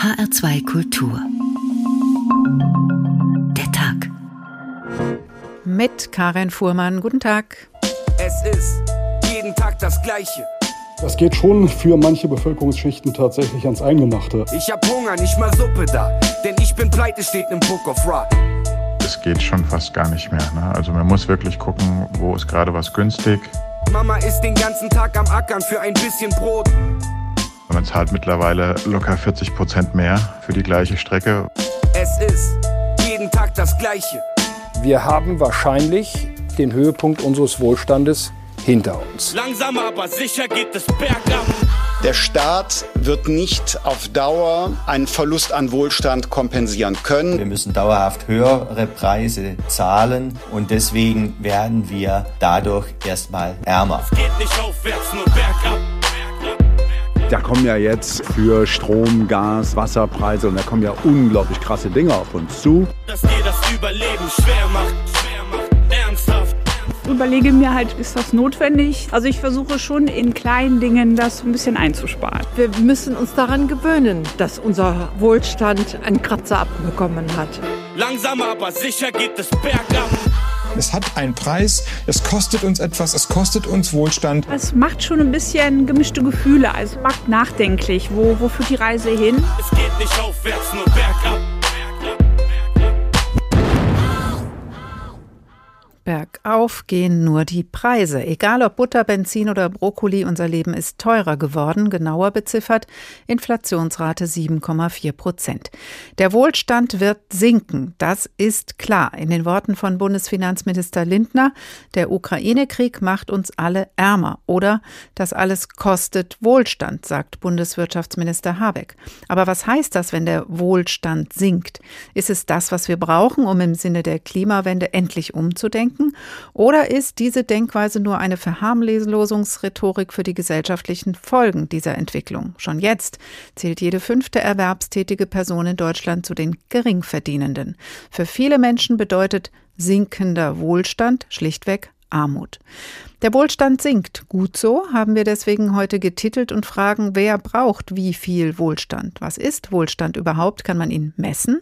HR2 Kultur. Der Tag. Mit Karin Fuhrmann. Guten Tag. Es ist jeden Tag das Gleiche. Das geht schon für manche Bevölkerungsschichten tatsächlich ans Eingemachte. Ich hab Hunger, nicht mal Suppe da. Denn ich bin pleite, steht im Book of Ra. Es geht schon fast gar nicht mehr. Ne? Also man muss wirklich gucken, wo ist gerade was günstig. Mama ist den ganzen Tag am Ackern für ein bisschen Brot. Man zahlt mittlerweile locker 40 Prozent mehr für die gleiche Strecke. Es ist jeden Tag das Gleiche. Wir haben wahrscheinlich den Höhepunkt unseres Wohlstandes hinter uns. Langsam aber sicher geht es bergab. Der Staat wird nicht auf Dauer einen Verlust an Wohlstand kompensieren können. Wir müssen dauerhaft höhere Preise zahlen und deswegen werden wir dadurch erstmal ärmer. Es geht nicht aufwärts, nur bergab. Da kommen ja jetzt für Strom, Gas, Wasserpreise und da kommen ja unglaublich krasse Dinge auf uns zu. Dass dir das Überleben schwer macht, schwer macht, ernsthaft. überlege mir halt, ist das notwendig? Also ich versuche schon in kleinen Dingen das ein bisschen einzusparen. Wir müssen uns daran gewöhnen, dass unser Wohlstand einen Kratzer abbekommen hat. Langsam aber sicher geht es bergab. Es hat einen Preis, es kostet uns etwas, es kostet uns Wohlstand. Es macht schon ein bisschen gemischte Gefühle, also macht nachdenklich, wo, wo führt die Reise hin? Es geht nicht aufwärts, nur bergab. Bergauf gehen nur die Preise. Egal ob Butter, Benzin oder Brokkoli, unser Leben ist teurer geworden, genauer beziffert Inflationsrate 7,4 Prozent. Der Wohlstand wird sinken, das ist klar. In den Worten von Bundesfinanzminister Lindner, der Ukraine-Krieg macht uns alle ärmer. Oder das alles kostet Wohlstand, sagt Bundeswirtschaftsminister Habeck. Aber was heißt das, wenn der Wohlstand sinkt? Ist es das, was wir brauchen, um im Sinne der Klimawende endlich umzudenken? Oder ist diese Denkweise nur eine Verharmlosungsrhetorik für die gesellschaftlichen Folgen dieser Entwicklung? Schon jetzt zählt jede fünfte erwerbstätige Person in Deutschland zu den Geringverdienenden. Für viele Menschen bedeutet sinkender Wohlstand schlichtweg Armut. Der Wohlstand sinkt. Gut so, haben wir deswegen heute getitelt und fragen, wer braucht wie viel Wohlstand? Was ist Wohlstand überhaupt? Kann man ihn messen?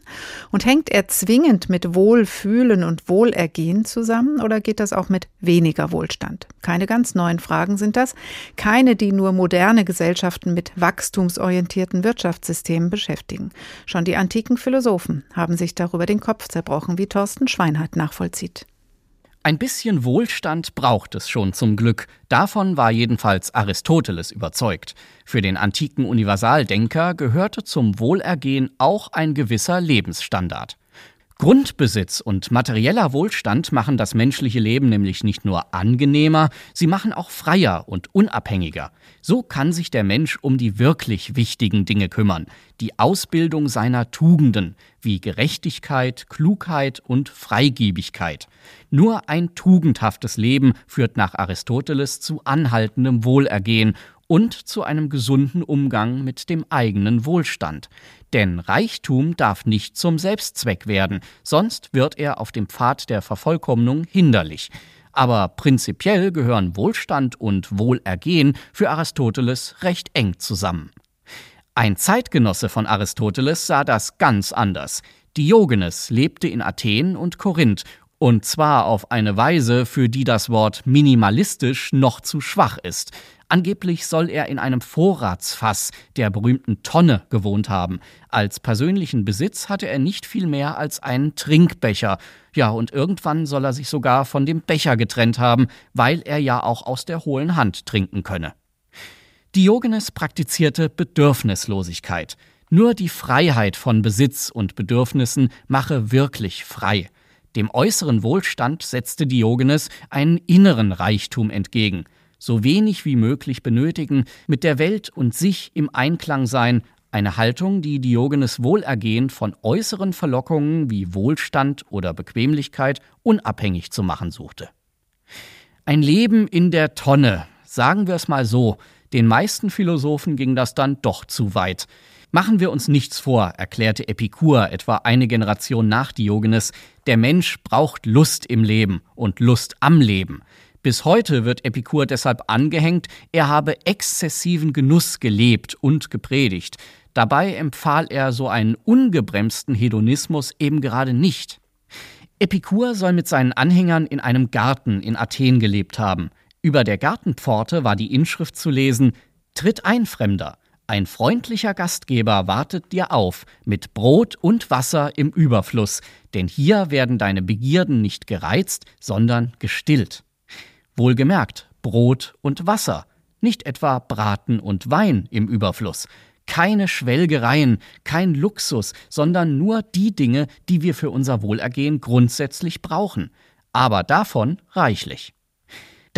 Und hängt er zwingend mit Wohlfühlen und Wohlergehen zusammen oder geht das auch mit weniger Wohlstand? Keine ganz neuen Fragen sind das. Keine, die nur moderne Gesellschaften mit wachstumsorientierten Wirtschaftssystemen beschäftigen. Schon die antiken Philosophen haben sich darüber den Kopf zerbrochen, wie Thorsten Schweinhardt nachvollzieht. Ein bisschen Wohlstand braucht es schon zum Glück. Davon war jedenfalls Aristoteles überzeugt. Für den antiken Universaldenker gehörte zum Wohlergehen auch ein gewisser Lebensstandard. Grundbesitz und materieller Wohlstand machen das menschliche Leben nämlich nicht nur angenehmer, sie machen auch freier und unabhängiger. So kann sich der Mensch um die wirklich wichtigen Dinge kümmern, die Ausbildung seiner Tugenden wie Gerechtigkeit, Klugheit und Freigiebigkeit. Nur ein tugendhaftes Leben führt nach Aristoteles zu anhaltendem Wohlergehen und zu einem gesunden Umgang mit dem eigenen Wohlstand. Denn Reichtum darf nicht zum Selbstzweck werden, sonst wird er auf dem Pfad der Vervollkommnung hinderlich. Aber prinzipiell gehören Wohlstand und Wohlergehen für Aristoteles recht eng zusammen. Ein Zeitgenosse von Aristoteles sah das ganz anders. Diogenes lebte in Athen und Korinth und zwar auf eine Weise, für die das Wort minimalistisch noch zu schwach ist. Angeblich soll er in einem Vorratsfass der berühmten Tonne gewohnt haben. Als persönlichen Besitz hatte er nicht viel mehr als einen Trinkbecher. Ja, und irgendwann soll er sich sogar von dem Becher getrennt haben, weil er ja auch aus der hohlen Hand trinken könne. Diogenes praktizierte Bedürfnislosigkeit. Nur die Freiheit von Besitz und Bedürfnissen mache wirklich frei. Dem äußeren Wohlstand setzte Diogenes einen inneren Reichtum entgegen so wenig wie möglich benötigen, mit der Welt und sich im Einklang sein, eine Haltung, die Diogenes Wohlergehen von äußeren Verlockungen wie Wohlstand oder Bequemlichkeit unabhängig zu machen suchte. Ein Leben in der Tonne, sagen wir es mal so, den meisten Philosophen ging das dann doch zu weit. Machen wir uns nichts vor, erklärte Epikur etwa eine Generation nach Diogenes, der Mensch braucht Lust im Leben und Lust am Leben. Bis heute wird Epikur deshalb angehängt, er habe exzessiven Genuss gelebt und gepredigt. Dabei empfahl er so einen ungebremsten Hedonismus eben gerade nicht. Epikur soll mit seinen Anhängern in einem Garten in Athen gelebt haben. Über der Gartenpforte war die Inschrift zu lesen Tritt ein, Fremder. Ein freundlicher Gastgeber wartet dir auf mit Brot und Wasser im Überfluss, denn hier werden deine Begierden nicht gereizt, sondern gestillt. Wohlgemerkt, Brot und Wasser, nicht etwa Braten und Wein im Überfluss. Keine Schwelgereien, kein Luxus, sondern nur die Dinge, die wir für unser Wohlergehen grundsätzlich brauchen, aber davon reichlich.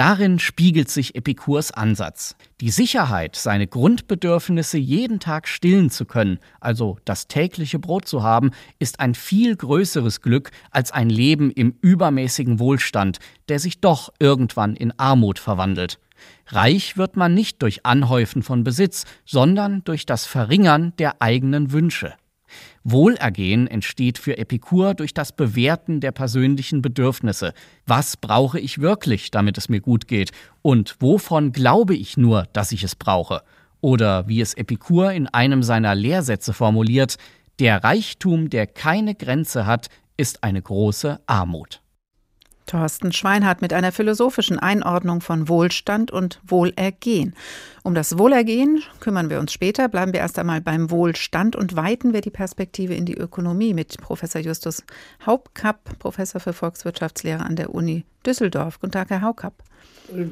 Darin spiegelt sich Epikurs Ansatz. Die Sicherheit, seine Grundbedürfnisse jeden Tag stillen zu können, also das tägliche Brot zu haben, ist ein viel größeres Glück als ein Leben im übermäßigen Wohlstand, der sich doch irgendwann in Armut verwandelt. Reich wird man nicht durch Anhäufen von Besitz, sondern durch das Verringern der eigenen Wünsche. Wohlergehen entsteht für Epikur durch das Bewerten der persönlichen Bedürfnisse. Was brauche ich wirklich, damit es mir gut geht? Und wovon glaube ich nur, dass ich es brauche? Oder wie es Epikur in einem seiner Lehrsätze formuliert, der Reichtum, der keine Grenze hat, ist eine große Armut. Thorsten Schweinhardt mit einer philosophischen Einordnung von Wohlstand und Wohlergehen. Um das Wohlergehen kümmern wir uns später, bleiben wir erst einmal beim Wohlstand und weiten wir die Perspektive in die Ökonomie mit Professor Justus Hauptkapp, Professor für Volkswirtschaftslehre an der Uni Düsseldorf. Guten Tag, Herr Haukapp.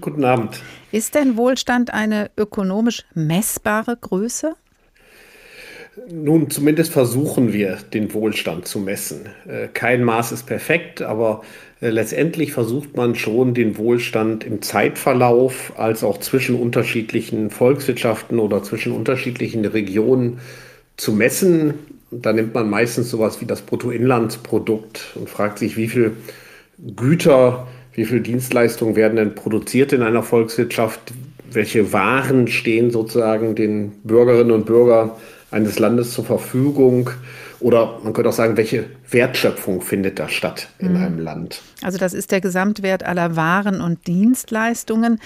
Guten Abend. Ist denn Wohlstand eine ökonomisch messbare Größe? Nun, zumindest versuchen wir, den Wohlstand zu messen. Äh, kein Maß ist perfekt, aber äh, letztendlich versucht man schon den Wohlstand im Zeitverlauf als auch zwischen unterschiedlichen Volkswirtschaften oder zwischen unterschiedlichen Regionen zu messen. Da nimmt man meistens sowas wie das Bruttoinlandsprodukt und fragt sich, wie viel Güter, wie viel Dienstleistungen werden denn produziert in einer Volkswirtschaft, welche Waren stehen sozusagen den Bürgerinnen und Bürgern eines Landes zur Verfügung oder man könnte auch sagen, welche Wertschöpfung findet da statt in mhm. einem Land? Also das ist der Gesamtwert aller Waren und Dienstleistungen.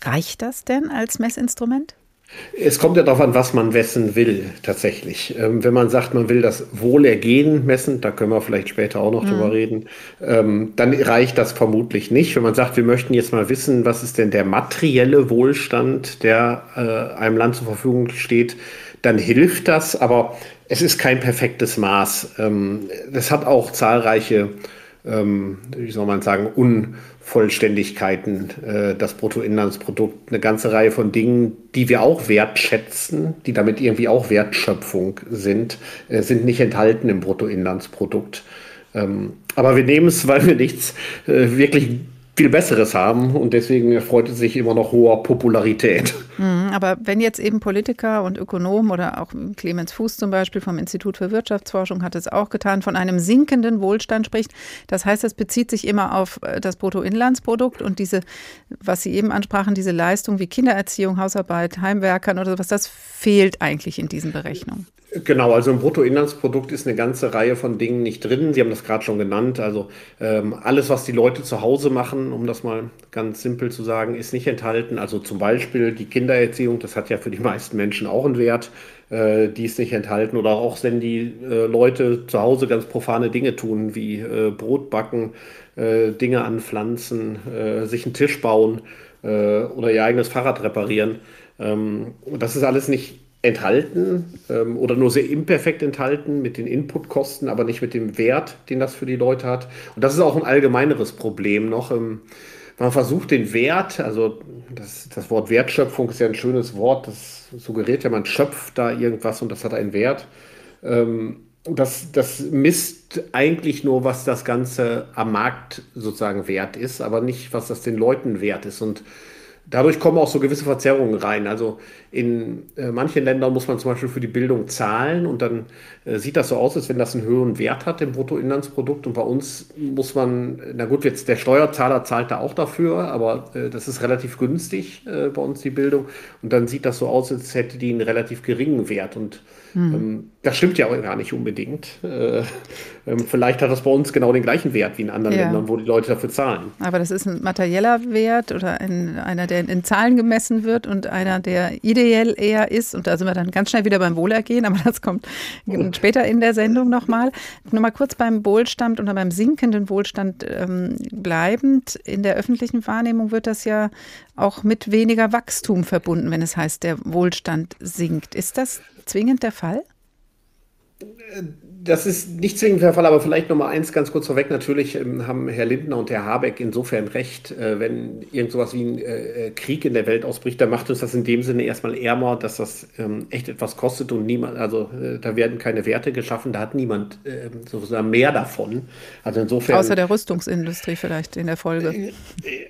Reicht das denn als Messinstrument? Es kommt ja darauf an, was man messen will, tatsächlich. Ähm, wenn man sagt, man will das Wohlergehen messen, da können wir vielleicht später auch noch mhm. drüber reden, ähm, dann reicht das vermutlich nicht. Wenn man sagt, wir möchten jetzt mal wissen, was ist denn der materielle Wohlstand, der äh, einem Land zur Verfügung steht, dann hilft das, aber es ist kein perfektes Maß. Ähm, das hat auch zahlreiche, ähm, wie soll man sagen, Unvollständigkeiten, äh, das Bruttoinlandsprodukt, eine ganze Reihe von Dingen, die wir auch wertschätzen, die damit irgendwie auch Wertschöpfung sind, äh, sind nicht enthalten im Bruttoinlandsprodukt. Ähm, aber wir nehmen es, weil wir nichts äh, wirklich viel Besseres haben und deswegen erfreut es sich immer noch hoher Popularität. Mhm, aber wenn jetzt eben Politiker und Ökonomen oder auch Clemens Fuß zum Beispiel vom Institut für Wirtschaftsforschung hat es auch getan, von einem sinkenden Wohlstand spricht, das heißt, das bezieht sich immer auf äh, das Bruttoinlandsprodukt und diese, was Sie eben ansprachen, diese Leistung wie Kindererziehung, Hausarbeit, Heimwerkern oder sowas, das fehlt eigentlich in diesen Berechnungen. Genau, also im Bruttoinlandsprodukt ist eine ganze Reihe von Dingen nicht drin. Sie haben das gerade schon genannt. Also ähm, alles, was die Leute zu Hause machen, um das mal ganz simpel zu sagen, ist nicht enthalten. Also zum Beispiel die Kindererziehung, das hat ja für die meisten Menschen auch einen Wert. Äh, die ist nicht enthalten. Oder auch wenn die äh, Leute zu Hause ganz profane Dinge tun, wie äh, Brot backen, äh, Dinge anpflanzen, äh, sich einen Tisch bauen äh, oder ihr eigenes Fahrrad reparieren. Ähm, das ist alles nicht enthalten ähm, oder nur sehr imperfekt enthalten mit den Inputkosten, aber nicht mit dem Wert, den das für die Leute hat. Und das ist auch ein allgemeineres Problem noch. Ähm, man versucht den Wert, also das, das Wort Wertschöpfung ist ja ein schönes Wort, das suggeriert ja, man schöpft da irgendwas und das hat einen Wert. Ähm, das, das misst eigentlich nur, was das Ganze am Markt sozusagen wert ist, aber nicht, was das den Leuten wert ist. Und Dadurch kommen auch so gewisse Verzerrungen rein. Also in äh, manchen Ländern muss man zum Beispiel für die Bildung zahlen und dann äh, sieht das so aus, als wenn das einen höheren Wert hat im Bruttoinlandsprodukt. Und bei uns muss man, na gut, jetzt der Steuerzahler zahlt da auch dafür, aber äh, das ist relativ günstig äh, bei uns die Bildung. Und dann sieht das so aus, als hätte die einen relativ geringen Wert. Und Mhm. Das stimmt ja auch gar nicht unbedingt. Äh, ähm, vielleicht hat das bei uns genau den gleichen Wert wie in anderen ja. Ländern, wo die Leute dafür zahlen. Aber das ist ein materieller Wert oder ein, einer, der in Zahlen gemessen wird und einer, der ideell eher ist. Und da sind wir dann ganz schnell wieder beim Wohlergehen, aber das kommt später in der Sendung nochmal. Nochmal kurz beim Wohlstand oder beim sinkenden Wohlstand ähm, bleibend. In der öffentlichen Wahrnehmung wird das ja auch mit weniger Wachstum verbunden, wenn es heißt, der Wohlstand sinkt. Ist das zwingend der Fall? Das ist nicht zwingend der Fall, aber vielleicht noch mal eins ganz kurz vorweg. Natürlich ähm, haben Herr Lindner und Herr Habeck insofern recht, äh, wenn irgend sowas wie ein äh, Krieg in der Welt ausbricht, dann macht uns das in dem Sinne erstmal ärmer, dass das ähm, echt etwas kostet und niemand, also äh, da werden keine Werte geschaffen, da hat niemand ähm, sozusagen mehr davon. Also insofern. Außer der Rüstungsindustrie vielleicht in der Folge.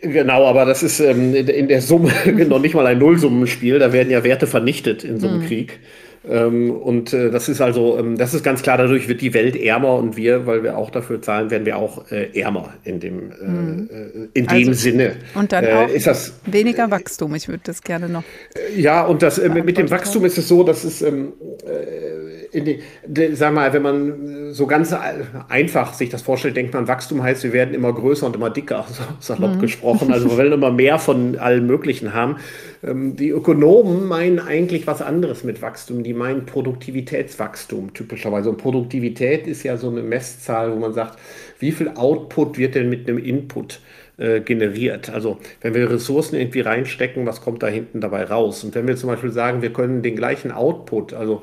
Genau, aber das ist in der Summe noch nicht mal ein Nullsummenspiel, da werden ja Werte vernichtet in so einem hm. Krieg. Ähm, und äh, das ist also, ähm, das ist ganz klar, dadurch wird die Welt ärmer und wir, weil wir auch dafür zahlen, werden wir auch äh, ärmer in dem, äh, mhm. in dem also, Sinne. Und dann auch ist das, weniger Wachstum. Ich würde das gerne noch. Ja, und das, mit dem Wachstum ist es so, dass es die, de, sag mal, wenn man so ganz einfach sich das vorstellt, denkt man, Wachstum heißt, wir werden immer größer und immer dicker, so salopp mhm. gesprochen. Also wir wollen immer mehr von allem Möglichen haben. Ähm, die Ökonomen meinen eigentlich was anderes mit Wachstum. Die meinen Produktivitätswachstum typischerweise. Und Produktivität ist ja so eine Messzahl, wo man sagt, wie viel Output wird denn mit einem Input äh, generiert. Also wenn wir Ressourcen irgendwie reinstecken, was kommt da hinten dabei raus? Und wenn wir zum Beispiel sagen, wir können den gleichen Output, also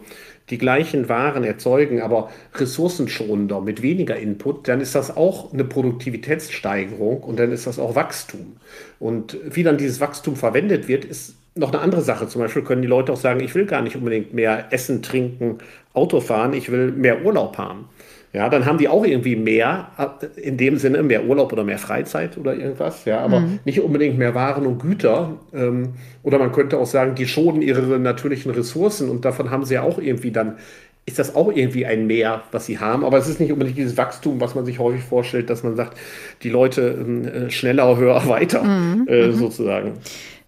die gleichen Waren erzeugen, aber ressourcenschonender, mit weniger Input, dann ist das auch eine Produktivitätssteigerung und dann ist das auch Wachstum. Und wie dann dieses Wachstum verwendet wird, ist noch eine andere Sache. Zum Beispiel können die Leute auch sagen, ich will gar nicht unbedingt mehr essen, trinken, Auto fahren, ich will mehr Urlaub haben. Ja, dann haben die auch irgendwie mehr, in dem Sinne mehr Urlaub oder mehr Freizeit oder irgendwas, ja, aber mhm. nicht unbedingt mehr Waren und Güter. Ähm, oder man könnte auch sagen, die schonen ihre natürlichen Ressourcen und davon haben sie ja auch irgendwie dann, ist das auch irgendwie ein Mehr, was sie haben. Aber es ist nicht unbedingt dieses Wachstum, was man sich häufig vorstellt, dass man sagt, die Leute äh, schneller, höher, weiter, mhm. äh, mhm. sozusagen.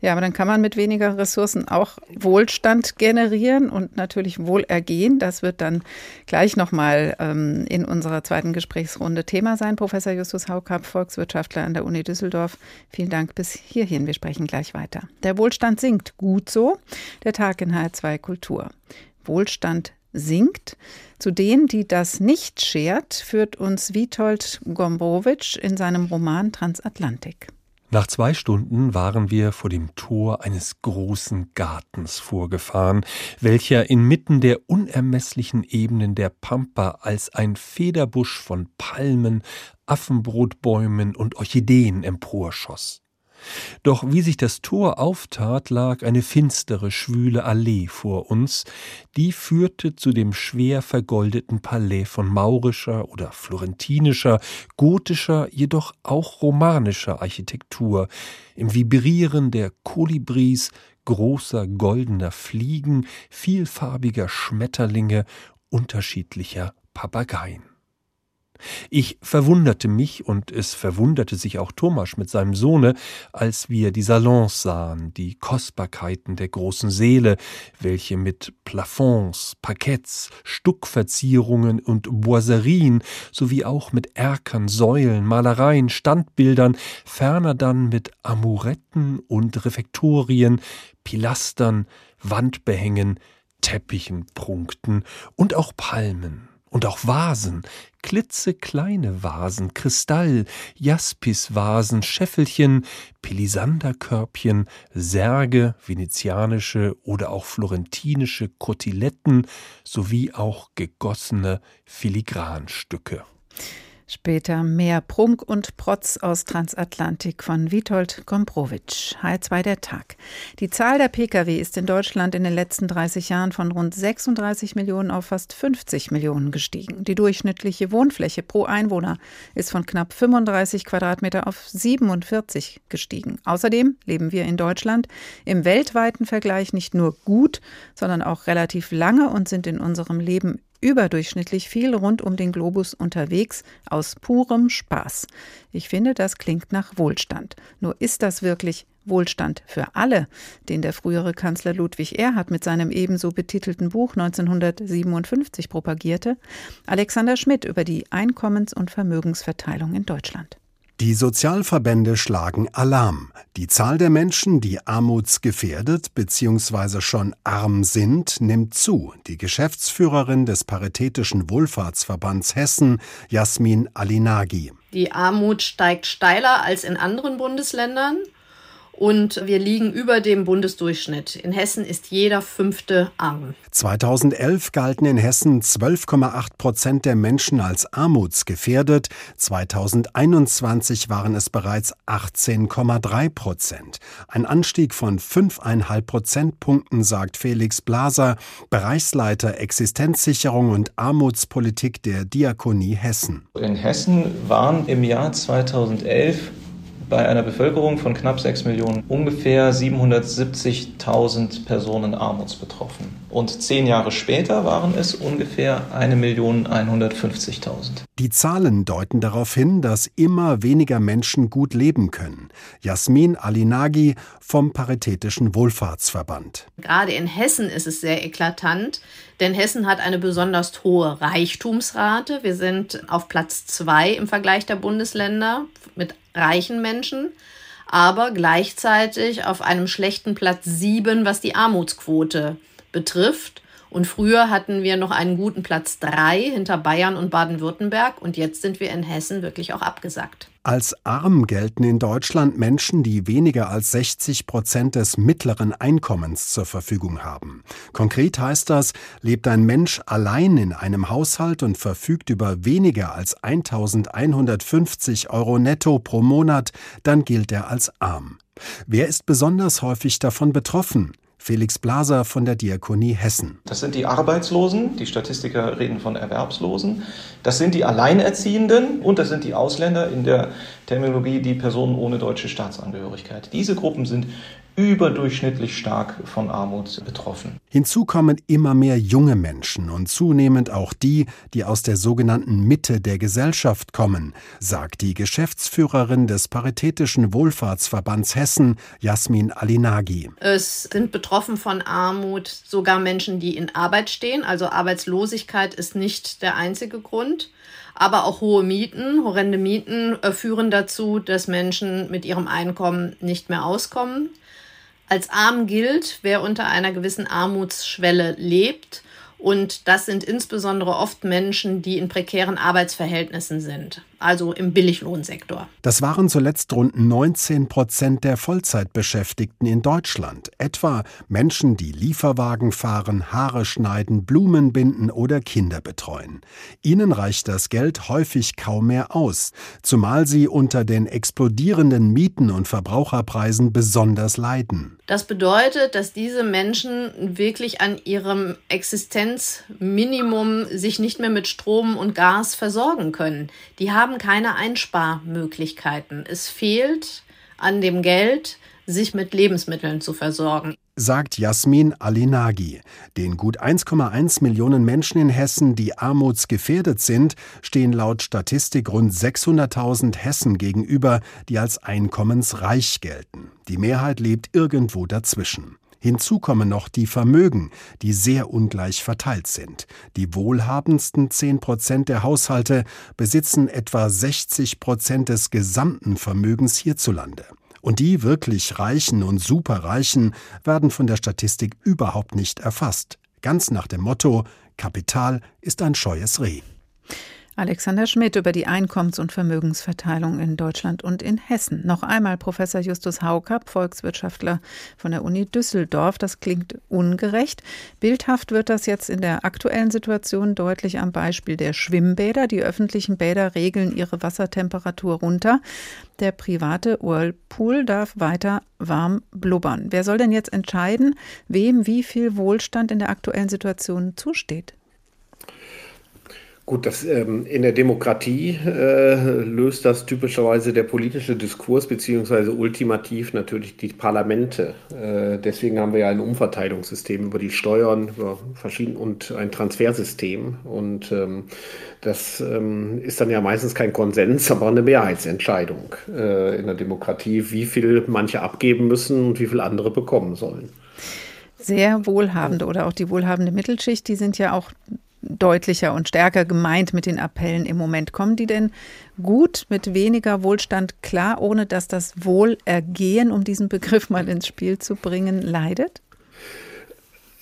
Ja, aber dann kann man mit weniger Ressourcen auch Wohlstand generieren und natürlich Wohlergehen. Das wird dann gleich nochmal ähm, in unserer zweiten Gesprächsrunde Thema sein. Professor Justus Haukapp, Volkswirtschaftler an der Uni Düsseldorf. Vielen Dank bis hierhin. Wir sprechen gleich weiter. Der Wohlstand sinkt. Gut so. Der Tag in H2 Kultur. Wohlstand sinkt. Zu denen, die das nicht schert, führt uns Witold Gombrowitsch in seinem Roman Transatlantik. Nach zwei Stunden waren wir vor dem Tor eines großen Gartens vorgefahren, welcher inmitten der unermesslichen Ebenen der Pampa als ein Federbusch von Palmen, Affenbrotbäumen und Orchideen emporschoss. Doch wie sich das Tor auftat, lag eine finstere, schwüle Allee vor uns, die führte zu dem schwer vergoldeten Palais von maurischer oder florentinischer, gotischer, jedoch auch romanischer Architektur, im Vibrieren der Kolibris, großer goldener Fliegen, vielfarbiger Schmetterlinge, unterschiedlicher Papageien. Ich verwunderte mich, und es verwunderte sich auch Thomas mit seinem Sohne, als wir die Salons sahen, die Kostbarkeiten der großen Seele, welche mit Plafonds, Parketts, Stuckverzierungen und Boiserien sowie auch mit Erkern, Säulen, Malereien, Standbildern, ferner dann mit Amuretten und Refektorien, Pilastern, Wandbehängen, Teppichen prunkten und auch Palmen und auch Vasen, klitzekleine Vasen, Kristall, Jaspisvasen, Scheffelchen, Pelisanderkörbchen, Särge, venezianische oder auch florentinische Kotiletten sowie auch gegossene Filigranstücke. Später mehr Prunk und Protz aus Transatlantik von Witold Gombrowitsch. H2 der Tag. Die Zahl der Pkw ist in Deutschland in den letzten 30 Jahren von rund 36 Millionen auf fast 50 Millionen gestiegen. Die durchschnittliche Wohnfläche pro Einwohner ist von knapp 35 Quadratmeter auf 47 gestiegen. Außerdem leben wir in Deutschland im weltweiten Vergleich nicht nur gut, sondern auch relativ lange und sind in unserem Leben überdurchschnittlich viel rund um den Globus unterwegs, aus purem Spaß. Ich finde, das klingt nach Wohlstand. Nur ist das wirklich Wohlstand für alle, den der frühere Kanzler Ludwig Erhard mit seinem ebenso betitelten Buch 1957 propagierte, Alexander Schmidt über die Einkommens- und Vermögensverteilung in Deutschland. Die Sozialverbände schlagen Alarm. Die Zahl der Menschen, die armutsgefährdet bzw. schon arm sind, nimmt zu. Die Geschäftsführerin des Paritätischen Wohlfahrtsverbands Hessen, Jasmin Alinagi. Die Armut steigt steiler als in anderen Bundesländern und wir liegen über dem Bundesdurchschnitt. In Hessen ist jeder fünfte arm. 2011 galten in Hessen 12,8 Prozent der Menschen als armutsgefährdet. 2021 waren es bereits 18,3 Prozent. Ein Anstieg von 5,5 Prozentpunkten, sagt Felix Blaser, Bereichsleiter Existenzsicherung und Armutspolitik der Diakonie Hessen. In Hessen waren im Jahr 2011 bei einer Bevölkerung von knapp 6 Millionen ungefähr 770.000 Personen armutsbetroffen. Und zehn Jahre später waren es ungefähr 1.150.000. Die Zahlen deuten darauf hin, dass immer weniger Menschen gut leben können. Jasmin Alinagi vom Paritätischen Wohlfahrtsverband. Gerade in Hessen ist es sehr eklatant, denn Hessen hat eine besonders hohe Reichtumsrate. Wir sind auf Platz zwei im Vergleich der Bundesländer mit reichen Menschen, aber gleichzeitig auf einem schlechten Platz sieben, was die Armutsquote betrifft. Und früher hatten wir noch einen guten Platz drei hinter Bayern und Baden-Württemberg und jetzt sind wir in Hessen wirklich auch abgesackt. Als arm gelten in Deutschland Menschen, die weniger als 60 Prozent des mittleren Einkommens zur Verfügung haben. Konkret heißt das, lebt ein Mensch allein in einem Haushalt und verfügt über weniger als 1150 Euro netto pro Monat, dann gilt er als arm. Wer ist besonders häufig davon betroffen? Felix Blaser von der Diakonie Hessen. Das sind die Arbeitslosen, die Statistiker reden von Erwerbslosen, das sind die Alleinerziehenden und das sind die Ausländer in der Terminologie die Personen ohne deutsche Staatsangehörigkeit. Diese Gruppen sind überdurchschnittlich stark von Armut betroffen. Hinzu kommen immer mehr junge Menschen und zunehmend auch die, die aus der sogenannten Mitte der Gesellschaft kommen, sagt die Geschäftsführerin des Paritätischen Wohlfahrtsverbands Hessen, Jasmin Alinagi. Es sind betroffen von Armut sogar Menschen, die in Arbeit stehen. Also Arbeitslosigkeit ist nicht der einzige Grund. Aber auch hohe Mieten, horrende Mieten äh, führen dazu, dass Menschen mit ihrem Einkommen nicht mehr auskommen. Als arm gilt, wer unter einer gewissen Armutsschwelle lebt. Und das sind insbesondere oft Menschen, die in prekären Arbeitsverhältnissen sind also im Billiglohnsektor. Das waren zuletzt rund 19 Prozent der Vollzeitbeschäftigten in Deutschland, etwa Menschen, die Lieferwagen fahren, Haare schneiden, Blumen binden oder Kinder betreuen. Ihnen reicht das Geld häufig kaum mehr aus, zumal sie unter den explodierenden Mieten und Verbraucherpreisen besonders leiden. Das bedeutet, dass diese Menschen wirklich an ihrem Existenzminimum sich nicht mehr mit Strom und Gas versorgen können. Die haben haben keine Einsparmöglichkeiten. Es fehlt an dem Geld, sich mit Lebensmitteln zu versorgen. Sagt Jasmin Alinagi. Den gut 1,1 Millionen Menschen in Hessen, die armutsgefährdet sind, stehen laut Statistik rund 600.000 Hessen gegenüber, die als einkommensreich gelten. Die Mehrheit lebt irgendwo dazwischen. Hinzu kommen noch die Vermögen, die sehr ungleich verteilt sind. Die wohlhabendsten 10 Prozent der Haushalte besitzen etwa 60 Prozent des gesamten Vermögens hierzulande. Und die wirklich Reichen und Superreichen werden von der Statistik überhaupt nicht erfasst. Ganz nach dem Motto Kapital ist ein scheues Reh. Alexander Schmidt über die Einkommens- und Vermögensverteilung in Deutschland und in Hessen. Noch einmal Professor Justus Haukapp, Volkswirtschaftler von der Uni Düsseldorf. Das klingt ungerecht. Bildhaft wird das jetzt in der aktuellen Situation deutlich am Beispiel der Schwimmbäder. Die öffentlichen Bäder regeln ihre Wassertemperatur runter. Der private Whirlpool darf weiter warm blubbern. Wer soll denn jetzt entscheiden, wem wie viel Wohlstand in der aktuellen Situation zusteht? Gut, das, ähm, in der Demokratie äh, löst das typischerweise der politische Diskurs, beziehungsweise ultimativ natürlich die Parlamente. Äh, deswegen haben wir ja ein Umverteilungssystem über die Steuern über verschieden und ein Transfersystem. Und ähm, das ähm, ist dann ja meistens kein Konsens, aber eine Mehrheitsentscheidung äh, in der Demokratie, wie viel manche abgeben müssen und wie viel andere bekommen sollen. Sehr wohlhabende oder auch die wohlhabende Mittelschicht, die sind ja auch deutlicher und stärker gemeint mit den Appellen im Moment. Kommen die denn gut mit weniger Wohlstand klar, ohne dass das Wohlergehen, um diesen Begriff mal ins Spiel zu bringen, leidet?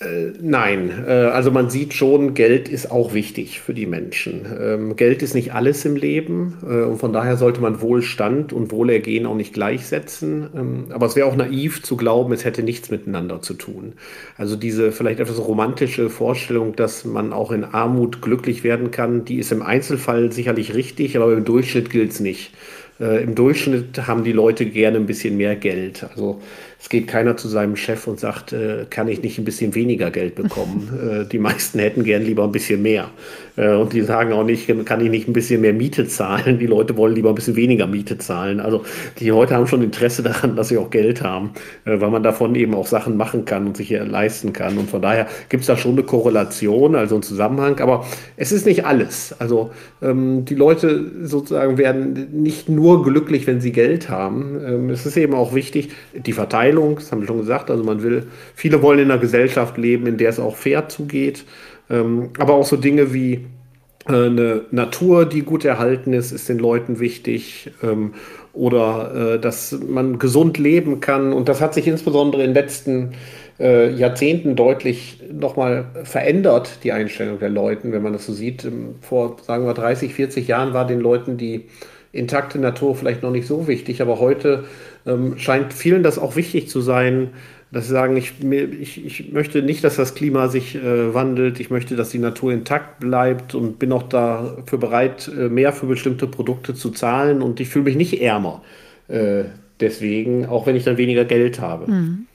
Äh, nein, äh, also man sieht schon, Geld ist auch wichtig für die Menschen. Ähm, Geld ist nicht alles im Leben äh, und von daher sollte man Wohlstand und Wohlergehen auch nicht gleichsetzen. Ähm, aber es wäre auch naiv zu glauben, es hätte nichts miteinander zu tun. Also diese vielleicht etwas romantische Vorstellung, dass man auch in Armut glücklich werden kann, die ist im Einzelfall sicherlich richtig, aber im Durchschnitt gilt es nicht. Im Durchschnitt haben die Leute gerne ein bisschen mehr Geld. Also es geht keiner zu seinem Chef und sagt, äh, kann ich nicht ein bisschen weniger Geld bekommen? äh, die meisten hätten gern lieber ein bisschen mehr. Äh, und die sagen auch nicht, kann ich nicht ein bisschen mehr Miete zahlen? Die Leute wollen lieber ein bisschen weniger Miete zahlen. Also die Leute haben schon Interesse daran, dass sie auch Geld haben, äh, weil man davon eben auch Sachen machen kann und sich leisten kann. Und von daher gibt es da schon eine Korrelation, also einen Zusammenhang. Aber es ist nicht alles. Also ähm, die Leute sozusagen werden nicht nur glücklich, wenn sie Geld haben. Ähm, es ist eben auch wichtig, die Verteilung Verteilung, das haben wir schon gesagt, also man will, viele wollen in einer Gesellschaft leben, in der es auch fair zugeht, ähm, aber auch so Dinge wie äh, eine Natur, die gut erhalten ist, ist den Leuten wichtig. Ähm, oder äh, dass man gesund leben kann. Und das hat sich insbesondere in den letzten äh, Jahrzehnten deutlich nochmal verändert, die Einstellung der Leuten, wenn man das so sieht. Ähm, vor, sagen wir, 30, 40 Jahren war den Leuten die intakte Natur vielleicht noch nicht so wichtig, aber heute ähm, scheint vielen das auch wichtig zu sein, dass sie sagen, ich, ich, ich möchte nicht, dass das Klima sich äh, wandelt, ich möchte, dass die Natur intakt bleibt und bin auch dafür bereit, äh, mehr für bestimmte Produkte zu zahlen und ich fühle mich nicht ärmer. Äh, deswegen, auch wenn ich dann weniger Geld habe. Mhm.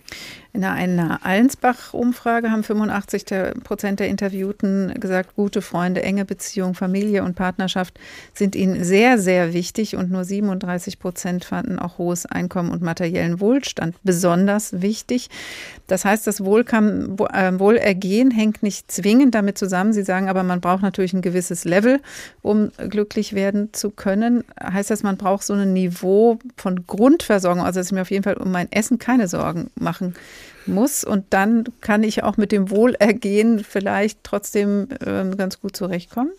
In einer Allensbach-Umfrage haben 85 Prozent der Interviewten gesagt, gute Freunde, enge Beziehung, Familie und Partnerschaft sind ihnen sehr, sehr wichtig und nur 37 Prozent fanden auch hohes Einkommen und materiellen Wohlstand besonders wichtig. Das heißt, das Wohlkam, äh, Wohlergehen hängt nicht zwingend damit zusammen. Sie sagen aber, man braucht natürlich ein gewisses Level, um glücklich werden zu können. Heißt das, man braucht so ein Niveau von Grundversorgung, also dass ich mir auf jeden Fall um mein Essen keine Sorgen machen muss. Und dann kann ich auch mit dem Wohlergehen vielleicht trotzdem äh, ganz gut zurechtkommen.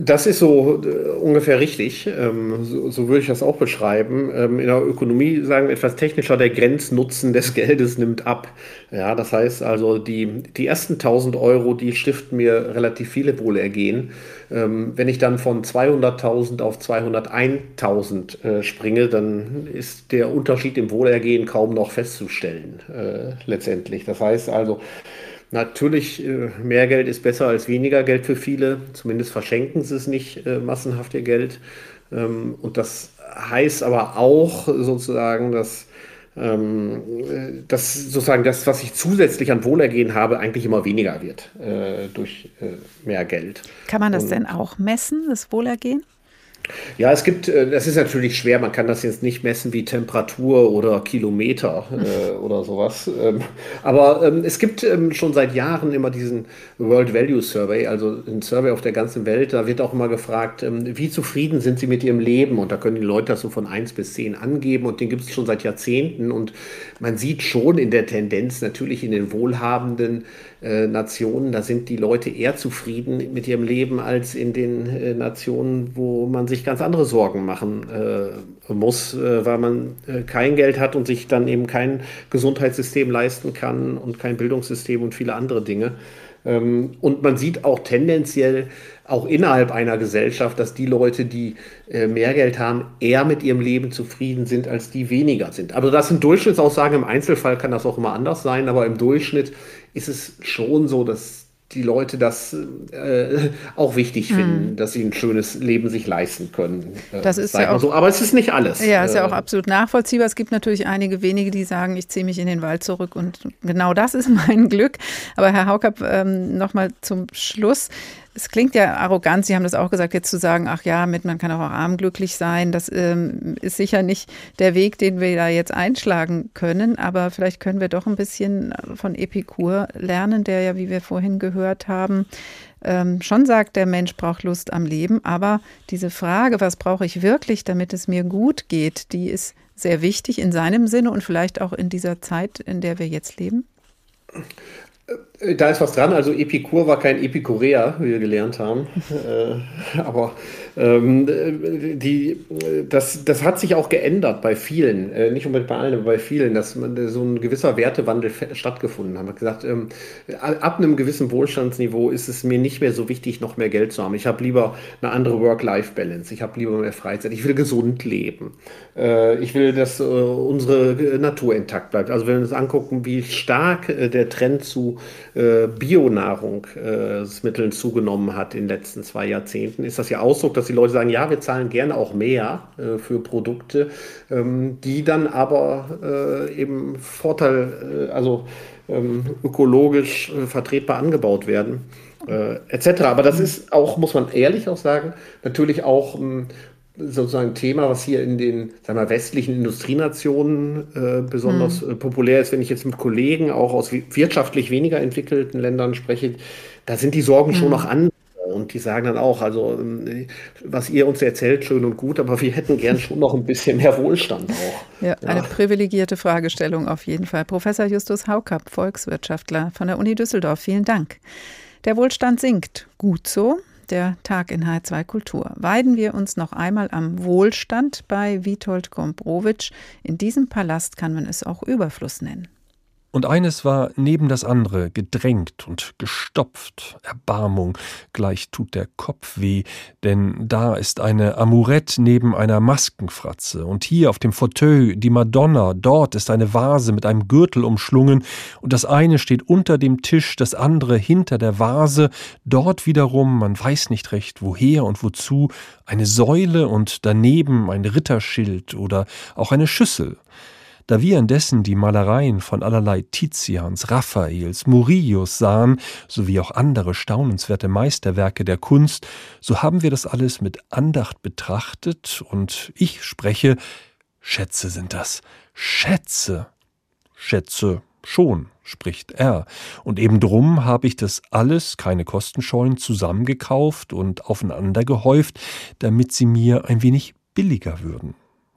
Das ist so äh, ungefähr richtig. Ähm, so, würde ich das auch beschreiben. Ähm, in der Ökonomie sagen wir etwas technischer, der Grenznutzen des Geldes nimmt ab. Ja, das heißt also, die, die ersten 1000 Euro, die stiften mir relativ viele Wohlergehen. Ähm, wenn ich dann von 200.000 auf 201.000 äh, springe, dann ist der Unterschied im Wohlergehen kaum noch festzustellen, äh, letztendlich. Das heißt also, Natürlich, äh, mehr Geld ist besser als weniger Geld für viele. Zumindest verschenken sie es nicht äh, massenhaft ihr Geld. Ähm, und das heißt aber auch sozusagen, dass, ähm, äh, dass sozusagen das, was ich zusätzlich an Wohlergehen habe, eigentlich immer weniger wird durch mehr Geld. Kann man das und, denn auch messen, das Wohlergehen? Ja, es gibt, äh, das ist natürlich schwer, man kann das jetzt nicht messen wie Temperatur oder Kilometer äh, oder sowas. Ähm, aber ähm, es gibt ähm, schon seit Jahren immer diesen World Value Survey, also ein Survey auf der ganzen Welt. Da wird auch immer gefragt, ähm, wie zufrieden sind sie mit ihrem Leben? Und da können die Leute das so von 1 bis 10 angeben und den gibt es schon seit Jahrzehnten. Und man sieht schon in der Tendenz natürlich in den wohlhabenden äh, Nationen, da sind die Leute eher zufrieden mit ihrem Leben als in den äh, Nationen, wo man sich ganz andere Sorgen machen äh, muss, äh, weil man äh, kein Geld hat und sich dann eben kein Gesundheitssystem leisten kann und kein Bildungssystem und viele andere Dinge. Ähm, und man sieht auch tendenziell auch innerhalb einer Gesellschaft, dass die Leute, die äh, mehr Geld haben, eher mit ihrem Leben zufrieden sind, als die weniger sind. Also das sind Durchschnittsaussagen. Im Einzelfall kann das auch immer anders sein, aber im Durchschnitt ist es schon so, dass die Leute das äh, auch wichtig hm. finden, dass sie ein schönes Leben sich leisten können. Äh, das ist ja auch so. Aber es ist nicht alles. Ja, ist ja auch äh, absolut nachvollziehbar. Es gibt natürlich einige wenige, die sagen, ich ziehe mich in den Wald zurück und genau das ist mein Glück. Aber Herr Haukapp, ähm, nochmal zum Schluss. Es klingt ja arrogant, Sie haben das auch gesagt, jetzt zu sagen, ach ja, mit man kann auch arm glücklich sein, das ähm, ist sicher nicht der Weg, den wir da jetzt einschlagen können, aber vielleicht können wir doch ein bisschen von Epikur lernen, der ja, wie wir vorhin gehört haben, ähm, schon sagt, der Mensch braucht Lust am Leben, aber diese Frage, was brauche ich wirklich, damit es mir gut geht, die ist sehr wichtig in seinem Sinne und vielleicht auch in dieser Zeit, in der wir jetzt leben. Äh, da ist was dran. Also Epikur war kein Epikureer, wie wir gelernt haben. äh, aber ähm, die, das, das hat sich auch geändert bei vielen. Äh, nicht unbedingt bei allen, aber bei vielen, dass man, so ein gewisser Wertewandel stattgefunden hat. Man hat gesagt, ähm, ab einem gewissen Wohlstandsniveau ist es mir nicht mehr so wichtig, noch mehr Geld zu haben. Ich habe lieber eine andere Work-Life-Balance. Ich habe lieber mehr Freizeit. Ich will gesund leben. Äh, ich will, dass äh, unsere Natur intakt bleibt. Also wenn wir uns angucken, wie stark äh, der Trend zu äh, Bionahrungsmitteln äh, zugenommen hat in den letzten zwei Jahrzehnten, ist das ja Ausdruck, dass die Leute sagen, ja, wir zahlen gerne auch mehr äh, für Produkte, ähm, die dann aber äh, eben Vorteil, äh, also ähm, ökologisch äh, vertretbar angebaut werden. etc. Aber das ist auch, muss man ehrlich auch sagen, natürlich auch ähm, sozusagen Thema, was hier in den sagen wir, westlichen Industrienationen äh, besonders mhm. populär ist. Wenn ich jetzt mit Kollegen auch aus wirtschaftlich weniger entwickelten Ländern spreche, da sind die Sorgen mhm. schon noch andere. Und die sagen dann auch, also ähm, was ihr uns erzählt, schön und gut, aber wir hätten gern schon noch ein bisschen mehr Wohlstand auch. Ja, eine privilegierte Fragestellung auf jeden Fall. Professor Justus Haukapp, Volkswirtschaftler von der Uni Düsseldorf, vielen Dank. Der Wohlstand sinkt. Gut so der Tag in H2 Kultur. Weiden wir uns noch einmal am Wohlstand bei Witold Gombrowitsch. In diesem Palast kann man es auch Überfluss nennen. Und eines war neben das andere gedrängt und gestopft. Erbarmung, gleich tut der Kopf weh, denn da ist eine Amourette neben einer Maskenfratze. Und hier auf dem Fauteuil die Madonna, dort ist eine Vase mit einem Gürtel umschlungen, und das eine steht unter dem Tisch, das andere hinter der Vase, dort wiederum, man weiß nicht recht woher und wozu, eine Säule und daneben ein Ritterschild oder auch eine Schüssel. Da wir indessen die Malereien von allerlei Tizians, Raffaels, Murillos sahen, sowie auch andere staunenswerte Meisterwerke der Kunst, so haben wir das alles mit Andacht betrachtet, und ich spreche Schätze sind das, Schätze. Schätze schon, spricht er. Und eben drum habe ich das alles, keine Kosten scheuen, zusammengekauft und aufeinander gehäuft, damit sie mir ein wenig billiger würden.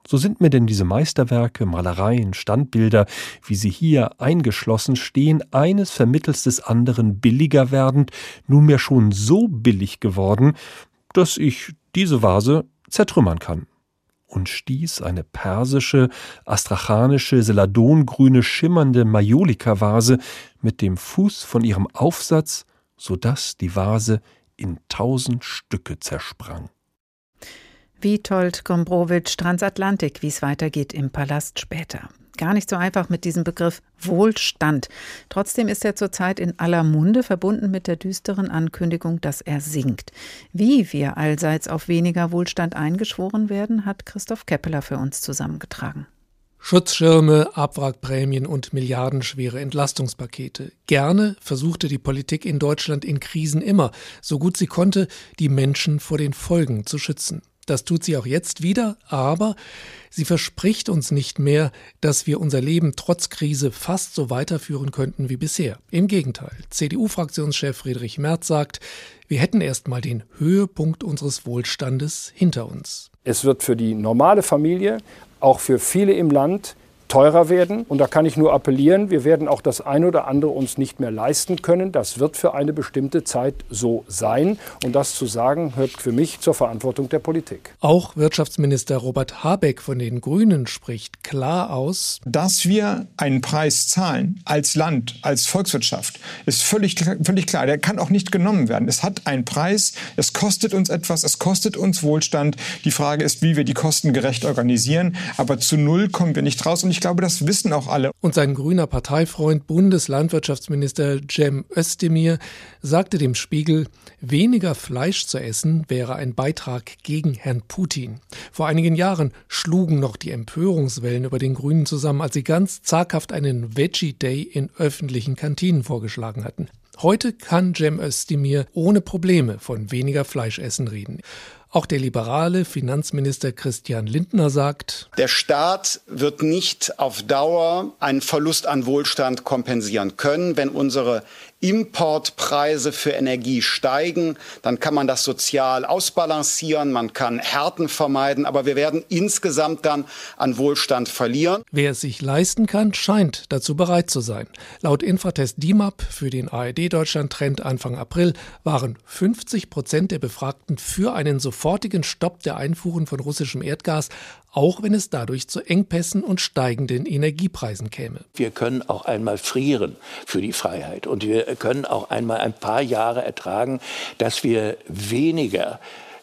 So sind mir denn diese Meisterwerke, Malereien, Standbilder, wie sie hier eingeschlossen stehen, eines vermittels des anderen billiger werdend, nunmehr schon so billig geworden, dass ich diese Vase zertrümmern kann. Und stieß eine persische, astrachanische, seladongrüne, schimmernde Majolika-Vase mit dem Fuß von ihrem Aufsatz, so dass die Vase in tausend Stücke zersprang. Witold Gombrowitsch, Transatlantik, wie es weitergeht im Palast später. Gar nicht so einfach mit diesem Begriff Wohlstand. Trotzdem ist er zurzeit in aller Munde, verbunden mit der düsteren Ankündigung, dass er sinkt. Wie wir allseits auf weniger Wohlstand eingeschworen werden, hat Christoph Keppeler für uns zusammengetragen. Schutzschirme, Abwrackprämien und milliardenschwere Entlastungspakete. Gerne versuchte die Politik in Deutschland in Krisen immer, so gut sie konnte, die Menschen vor den Folgen zu schützen. Das tut sie auch jetzt wieder, aber sie verspricht uns nicht mehr, dass wir unser Leben trotz Krise fast so weiterführen könnten wie bisher. Im Gegenteil, CDU-Fraktionschef Friedrich Merz sagt, wir hätten erst mal den Höhepunkt unseres Wohlstandes hinter uns. Es wird für die normale Familie, auch für viele im Land, teurer werden. Und da kann ich nur appellieren, wir werden auch das eine oder andere uns nicht mehr leisten können. Das wird für eine bestimmte Zeit so sein. Und das zu sagen, hört für mich zur Verantwortung der Politik. Auch Wirtschaftsminister Robert Habeck von den Grünen spricht klar aus, dass wir einen Preis zahlen als Land, als Volkswirtschaft, ist völlig, völlig klar. Der kann auch nicht genommen werden. Es hat einen Preis, es kostet uns etwas, es kostet uns Wohlstand. Die Frage ist, wie wir die Kosten gerecht organisieren. Aber zu Null kommen wir nicht raus. Und ich glaube, das wissen auch alle. Und sein grüner Parteifreund Bundeslandwirtschaftsminister Cem Özdemir sagte dem Spiegel, weniger Fleisch zu essen wäre ein Beitrag gegen Herrn Putin. Vor einigen Jahren schlugen noch die Empörungswellen über den Grünen zusammen, als sie ganz zaghaft einen Veggie Day in öffentlichen Kantinen vorgeschlagen hatten. Heute kann Cem Özdemir ohne Probleme von weniger Fleischessen reden. Auch der liberale Finanzminister Christian Lindner sagt, der Staat wird nicht auf Dauer einen Verlust an Wohlstand kompensieren können, wenn unsere Importpreise für Energie steigen, dann kann man das sozial ausbalancieren, man kann Härten vermeiden, aber wir werden insgesamt dann an Wohlstand verlieren. Wer es sich leisten kann, scheint dazu bereit zu sein. Laut Infratest DIMAP für den ARD Deutschland Trend Anfang April waren 50 Prozent der Befragten für einen sofortigen Stopp der Einfuhren von russischem Erdgas, auch wenn es dadurch zu Engpässen und steigenden Energiepreisen käme. Wir können auch einmal frieren für die Freiheit und wir können auch einmal ein paar Jahre ertragen, dass wir weniger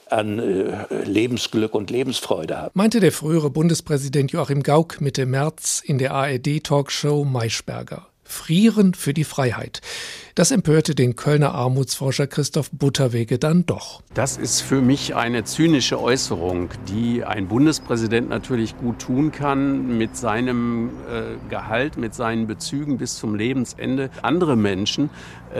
an äh, Lebensglück und Lebensfreude haben. Meinte der frühere Bundespräsident Joachim Gauck Mitte März in der ARD-Talkshow Maischberger. Frieren für die Freiheit. Das empörte den Kölner Armutsforscher Christoph Butterwege dann doch. Das ist für mich eine zynische Äußerung, die ein Bundespräsident natürlich gut tun kann mit seinem äh, Gehalt, mit seinen Bezügen bis zum Lebensende. Andere Menschen,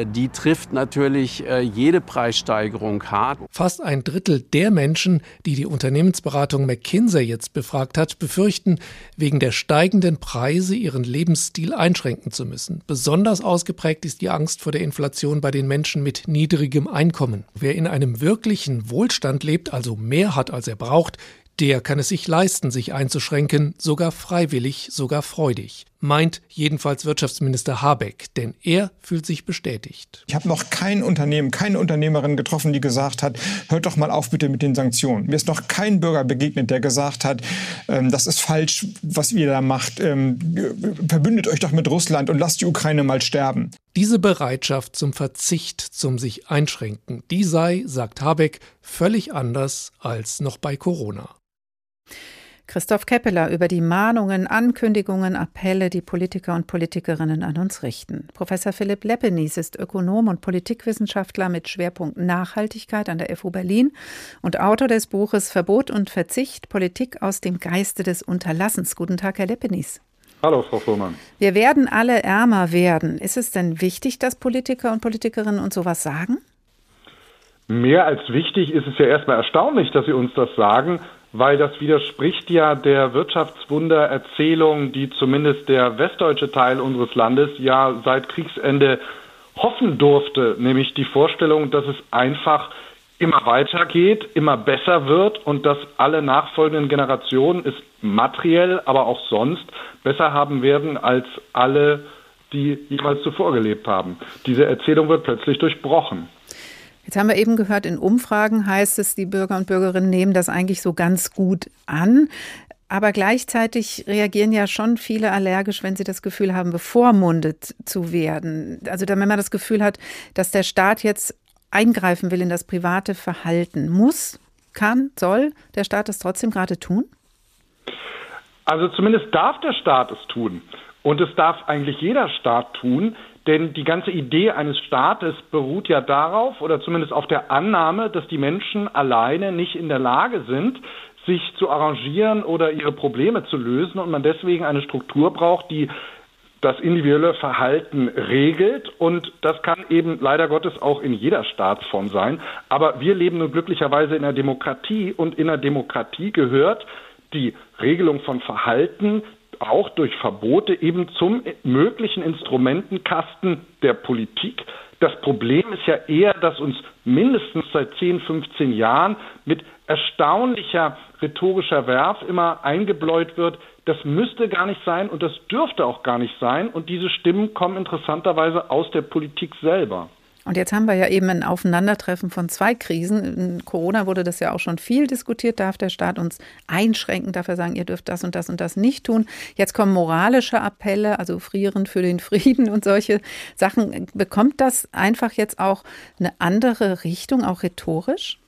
die trifft natürlich äh, jede Preissteigerung hart. Fast ein Drittel der Menschen, die die Unternehmensberatung McKinsey jetzt befragt hat, befürchten, wegen der steigenden Preise ihren Lebensstil einschränken zu müssen. Besonders ausgeprägt ist die Angst vor der Inflation bei den Menschen mit niedrigem Einkommen. Wer in einem wirklichen Wohlstand lebt, also mehr hat, als er braucht, der kann es sich leisten, sich einzuschränken, sogar freiwillig, sogar freudig. Meint jedenfalls Wirtschaftsminister Habeck, denn er fühlt sich bestätigt. Ich habe noch kein Unternehmen, keine Unternehmerin getroffen, die gesagt hat, hört doch mal auf bitte mit den Sanktionen. Mir ist noch kein Bürger begegnet, der gesagt hat, ähm, das ist falsch, was ihr da macht. Ähm, verbündet euch doch mit Russland und lasst die Ukraine mal sterben. Diese Bereitschaft zum Verzicht, zum sich einschränken, die sei, sagt Habeck, völlig anders als noch bei Corona. Christoph Keppeler über die Mahnungen, Ankündigungen, Appelle, die Politiker und Politikerinnen an uns richten. Professor Philipp Leppenis ist Ökonom und Politikwissenschaftler mit Schwerpunkt Nachhaltigkeit an der FU Berlin und Autor des Buches Verbot und Verzicht, Politik aus dem Geiste des Unterlassens. Guten Tag, Herr Leppenis. Hallo, Frau Fuhrmann. Wir werden alle ärmer werden. Ist es denn wichtig, dass Politiker und Politikerinnen uns sowas sagen? Mehr als wichtig ist es ja erstmal erstaunlich, dass Sie uns das sagen, weil das widerspricht ja der Wirtschaftswundererzählung, die zumindest der westdeutsche Teil unseres Landes ja seit Kriegsende hoffen durfte, nämlich die Vorstellung, dass es einfach immer weitergeht, immer besser wird und dass alle nachfolgenden Generationen es materiell, aber auch sonst besser haben werden als alle, die jemals zuvor gelebt haben. Diese Erzählung wird plötzlich durchbrochen. Jetzt haben wir eben gehört, in Umfragen heißt es, die Bürger und Bürgerinnen nehmen das eigentlich so ganz gut an. Aber gleichzeitig reagieren ja schon viele allergisch, wenn sie das Gefühl haben, bevormundet zu werden. Also wenn man das Gefühl hat, dass der Staat jetzt eingreifen will in das private Verhalten. Muss, kann, soll der Staat das trotzdem gerade tun? Also zumindest darf der Staat es tun. Und es darf eigentlich jeder Staat tun, denn die ganze Idee eines Staates beruht ja darauf, oder zumindest auf der Annahme, dass die Menschen alleine nicht in der Lage sind, sich zu arrangieren oder ihre Probleme zu lösen und man deswegen eine Struktur braucht, die das individuelle Verhalten regelt und das kann eben leider Gottes auch in jeder Staatsform sein. Aber wir leben nun glücklicherweise in einer Demokratie und in einer Demokratie gehört die Regelung von Verhalten auch durch Verbote eben zum möglichen Instrumentenkasten der Politik. Das Problem ist ja eher, dass uns mindestens seit 10, 15 Jahren mit erstaunlicher rhetorischer Werf immer eingebläut wird, das müsste gar nicht sein und das dürfte auch gar nicht sein. Und diese Stimmen kommen interessanterweise aus der Politik selber. Und jetzt haben wir ja eben ein Aufeinandertreffen von zwei Krisen. In Corona wurde das ja auch schon viel diskutiert. Darf der Staat uns einschränken, darf er sagen, ihr dürft das und das und das nicht tun. Jetzt kommen moralische Appelle, also frieren für den Frieden und solche Sachen. Bekommt das einfach jetzt auch eine andere Richtung, auch rhetorisch?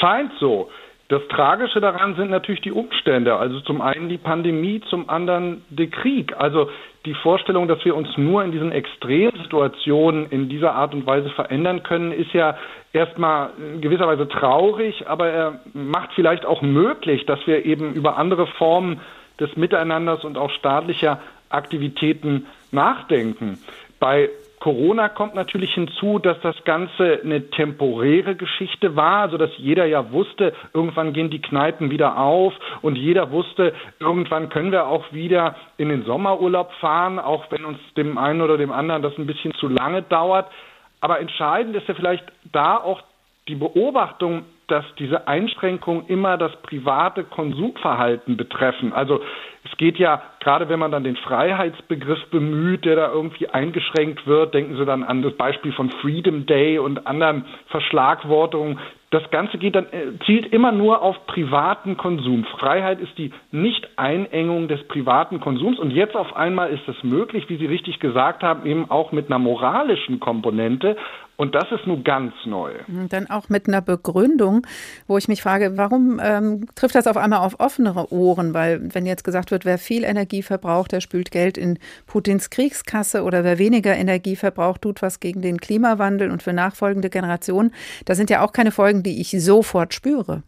Scheint so. Das Tragische daran sind natürlich die Umstände. Also zum einen die Pandemie, zum anderen der Krieg. Also die Vorstellung, dass wir uns nur in diesen Extremsituationen in dieser Art und Weise verändern können, ist ja erstmal in gewisser Weise traurig, aber er macht vielleicht auch möglich, dass wir eben über andere Formen des Miteinanders und auch staatlicher Aktivitäten nachdenken. Bei Corona kommt natürlich hinzu, dass das Ganze eine temporäre Geschichte war, also dass jeder ja wusste, irgendwann gehen die Kneipen wieder auf und jeder wusste, irgendwann können wir auch wieder in den Sommerurlaub fahren, auch wenn uns dem einen oder dem anderen das ein bisschen zu lange dauert. Aber entscheidend ist ja vielleicht da auch die Beobachtung, dass diese Einschränkungen immer das private Konsumverhalten betreffen. Also es geht ja, gerade wenn man dann den Freiheitsbegriff bemüht, der da irgendwie eingeschränkt wird, denken Sie dann an das Beispiel von Freedom Day und anderen Verschlagwortungen. Das Ganze geht dann, äh, zielt immer nur auf privaten Konsum. Freiheit ist die Nicht-Einengung des privaten Konsums. Und jetzt auf einmal ist es möglich, wie Sie richtig gesagt haben, eben auch mit einer moralischen Komponente. Und das ist nun ganz neu. Dann auch mit einer Begründung, wo ich mich frage, warum ähm, trifft das auf einmal auf offenere Ohren? Weil wenn jetzt gesagt wird, wer viel Energie verbraucht, der spült Geld in Putins Kriegskasse oder wer weniger Energie verbraucht, tut was gegen den Klimawandel und für nachfolgende Generationen. Das sind ja auch keine Folgen, die ich sofort spüre.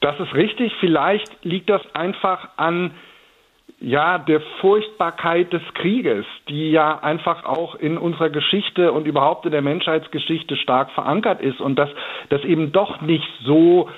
Das ist richtig. Vielleicht liegt das einfach an ja, der Furchtbarkeit des Krieges, die ja einfach auch in unserer Geschichte und überhaupt in der Menschheitsgeschichte stark verankert ist und dass das eben doch nicht so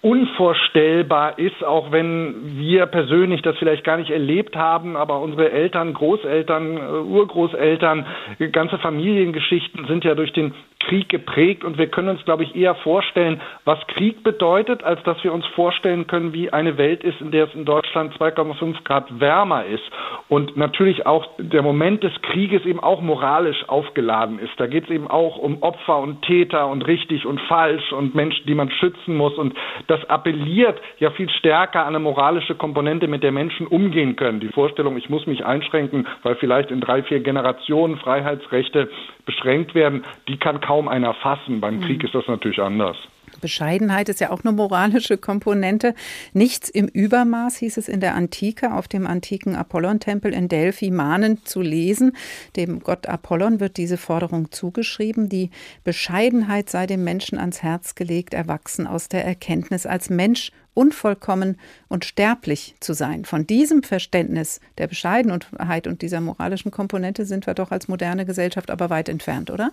unvorstellbar ist, auch wenn wir persönlich das vielleicht gar nicht erlebt haben, aber unsere Eltern, Großeltern, äh, Urgroßeltern, ganze Familiengeschichten sind ja durch den Krieg geprägt und wir können uns, glaube ich, eher vorstellen, was Krieg bedeutet, als dass wir uns vorstellen können, wie eine Welt ist, in der es in Deutschland 2,5 Grad wärmer ist und natürlich auch der Moment des Krieges eben auch moralisch aufgeladen ist. Da geht es eben auch um Opfer und Täter und richtig und falsch und Menschen, die man schützen muss und das appelliert ja viel stärker an eine moralische Komponente, mit der Menschen umgehen können. Die Vorstellung, ich muss mich einschränken, weil vielleicht in drei, vier Generationen Freiheitsrechte beschränkt werden, die kann kaum einer fassen. Beim Krieg mhm. ist das natürlich anders. Bescheidenheit ist ja auch eine moralische Komponente. Nichts im Übermaß hieß es in der Antike auf dem antiken Apollontempel in Delphi mahnend zu lesen. Dem Gott Apollon wird diese Forderung zugeschrieben. Die Bescheidenheit sei dem Menschen ans Herz gelegt, erwachsen aus der Erkenntnis, als Mensch unvollkommen und sterblich zu sein. Von diesem Verständnis der Bescheidenheit und dieser moralischen Komponente sind wir doch als moderne Gesellschaft aber weit entfernt, oder?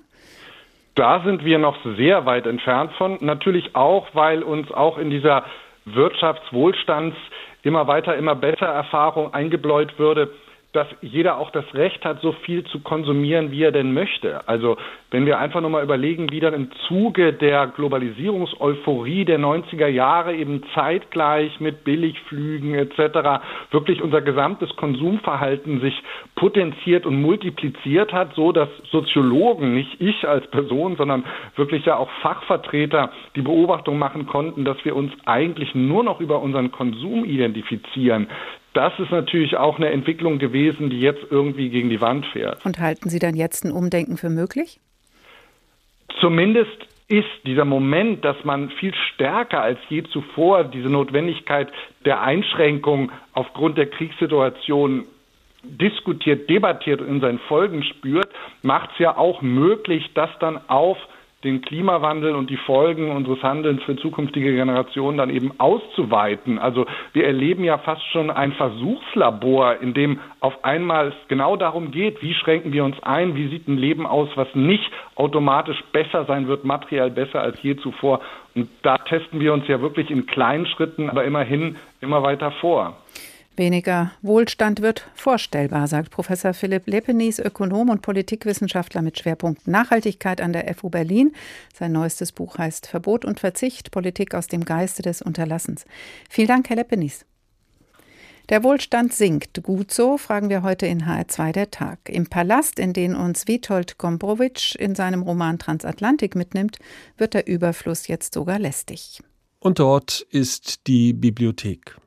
Da sind wir noch sehr weit entfernt von. Natürlich auch, weil uns auch in dieser Wirtschaftswohlstands immer weiter, immer besser Erfahrung eingebläut würde, dass jeder auch das Recht hat, so viel zu konsumieren, wie er denn möchte. Also wenn wir einfach nur mal überlegen, wie dann im Zuge der Globalisierungseuphorie der 90er Jahre eben zeitgleich mit Billigflügen etc. wirklich unser gesamtes Konsumverhalten sich potenziert und multipliziert hat, so dass Soziologen, nicht ich als Person, sondern wirklich ja auch Fachvertreter die Beobachtung machen konnten, dass wir uns eigentlich nur noch über unseren Konsum identifizieren das ist natürlich auch eine Entwicklung gewesen, die jetzt irgendwie gegen die Wand fährt. Und halten Sie dann jetzt ein Umdenken für möglich? Zumindest ist dieser Moment, dass man viel stärker als je zuvor diese Notwendigkeit der Einschränkung aufgrund der Kriegssituation diskutiert, debattiert und in seinen Folgen spürt, macht es ja auch möglich, dass dann auf den Klimawandel und die Folgen unseres Handelns für zukünftige Generationen dann eben auszuweiten. Also wir erleben ja fast schon ein Versuchslabor, in dem auf einmal es genau darum geht, wie schränken wir uns ein, wie sieht ein Leben aus, was nicht automatisch besser sein wird, materiell besser als je zuvor. Und da testen wir uns ja wirklich in kleinen Schritten, aber immerhin immer weiter vor. Weniger Wohlstand wird vorstellbar, sagt Professor Philipp Lepenis, Ökonom und Politikwissenschaftler mit Schwerpunkt Nachhaltigkeit an der FU Berlin. Sein neuestes Buch heißt Verbot und Verzicht, Politik aus dem Geiste des Unterlassens. Vielen Dank, Herr Lepenis. Der Wohlstand sinkt. Gut so, fragen wir heute in HR2 der Tag. Im Palast, in den uns Witold Gombrowitsch in seinem Roman Transatlantik mitnimmt, wird der Überfluss jetzt sogar lästig. Und dort ist die Bibliothek.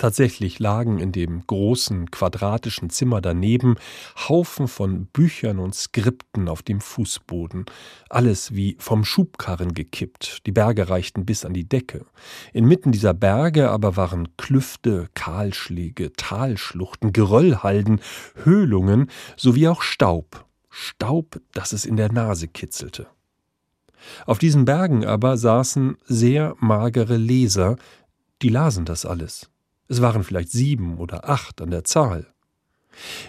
Tatsächlich lagen in dem großen quadratischen Zimmer daneben Haufen von Büchern und Skripten auf dem Fußboden, alles wie vom Schubkarren gekippt, die Berge reichten bis an die Decke. Inmitten dieser Berge aber waren Klüfte, Kahlschläge, Talschluchten, Geröllhalden, Höhlungen sowie auch Staub, Staub, dass es in der Nase kitzelte. Auf diesen Bergen aber saßen sehr magere Leser, die lasen das alles. Es waren vielleicht sieben oder acht an der Zahl.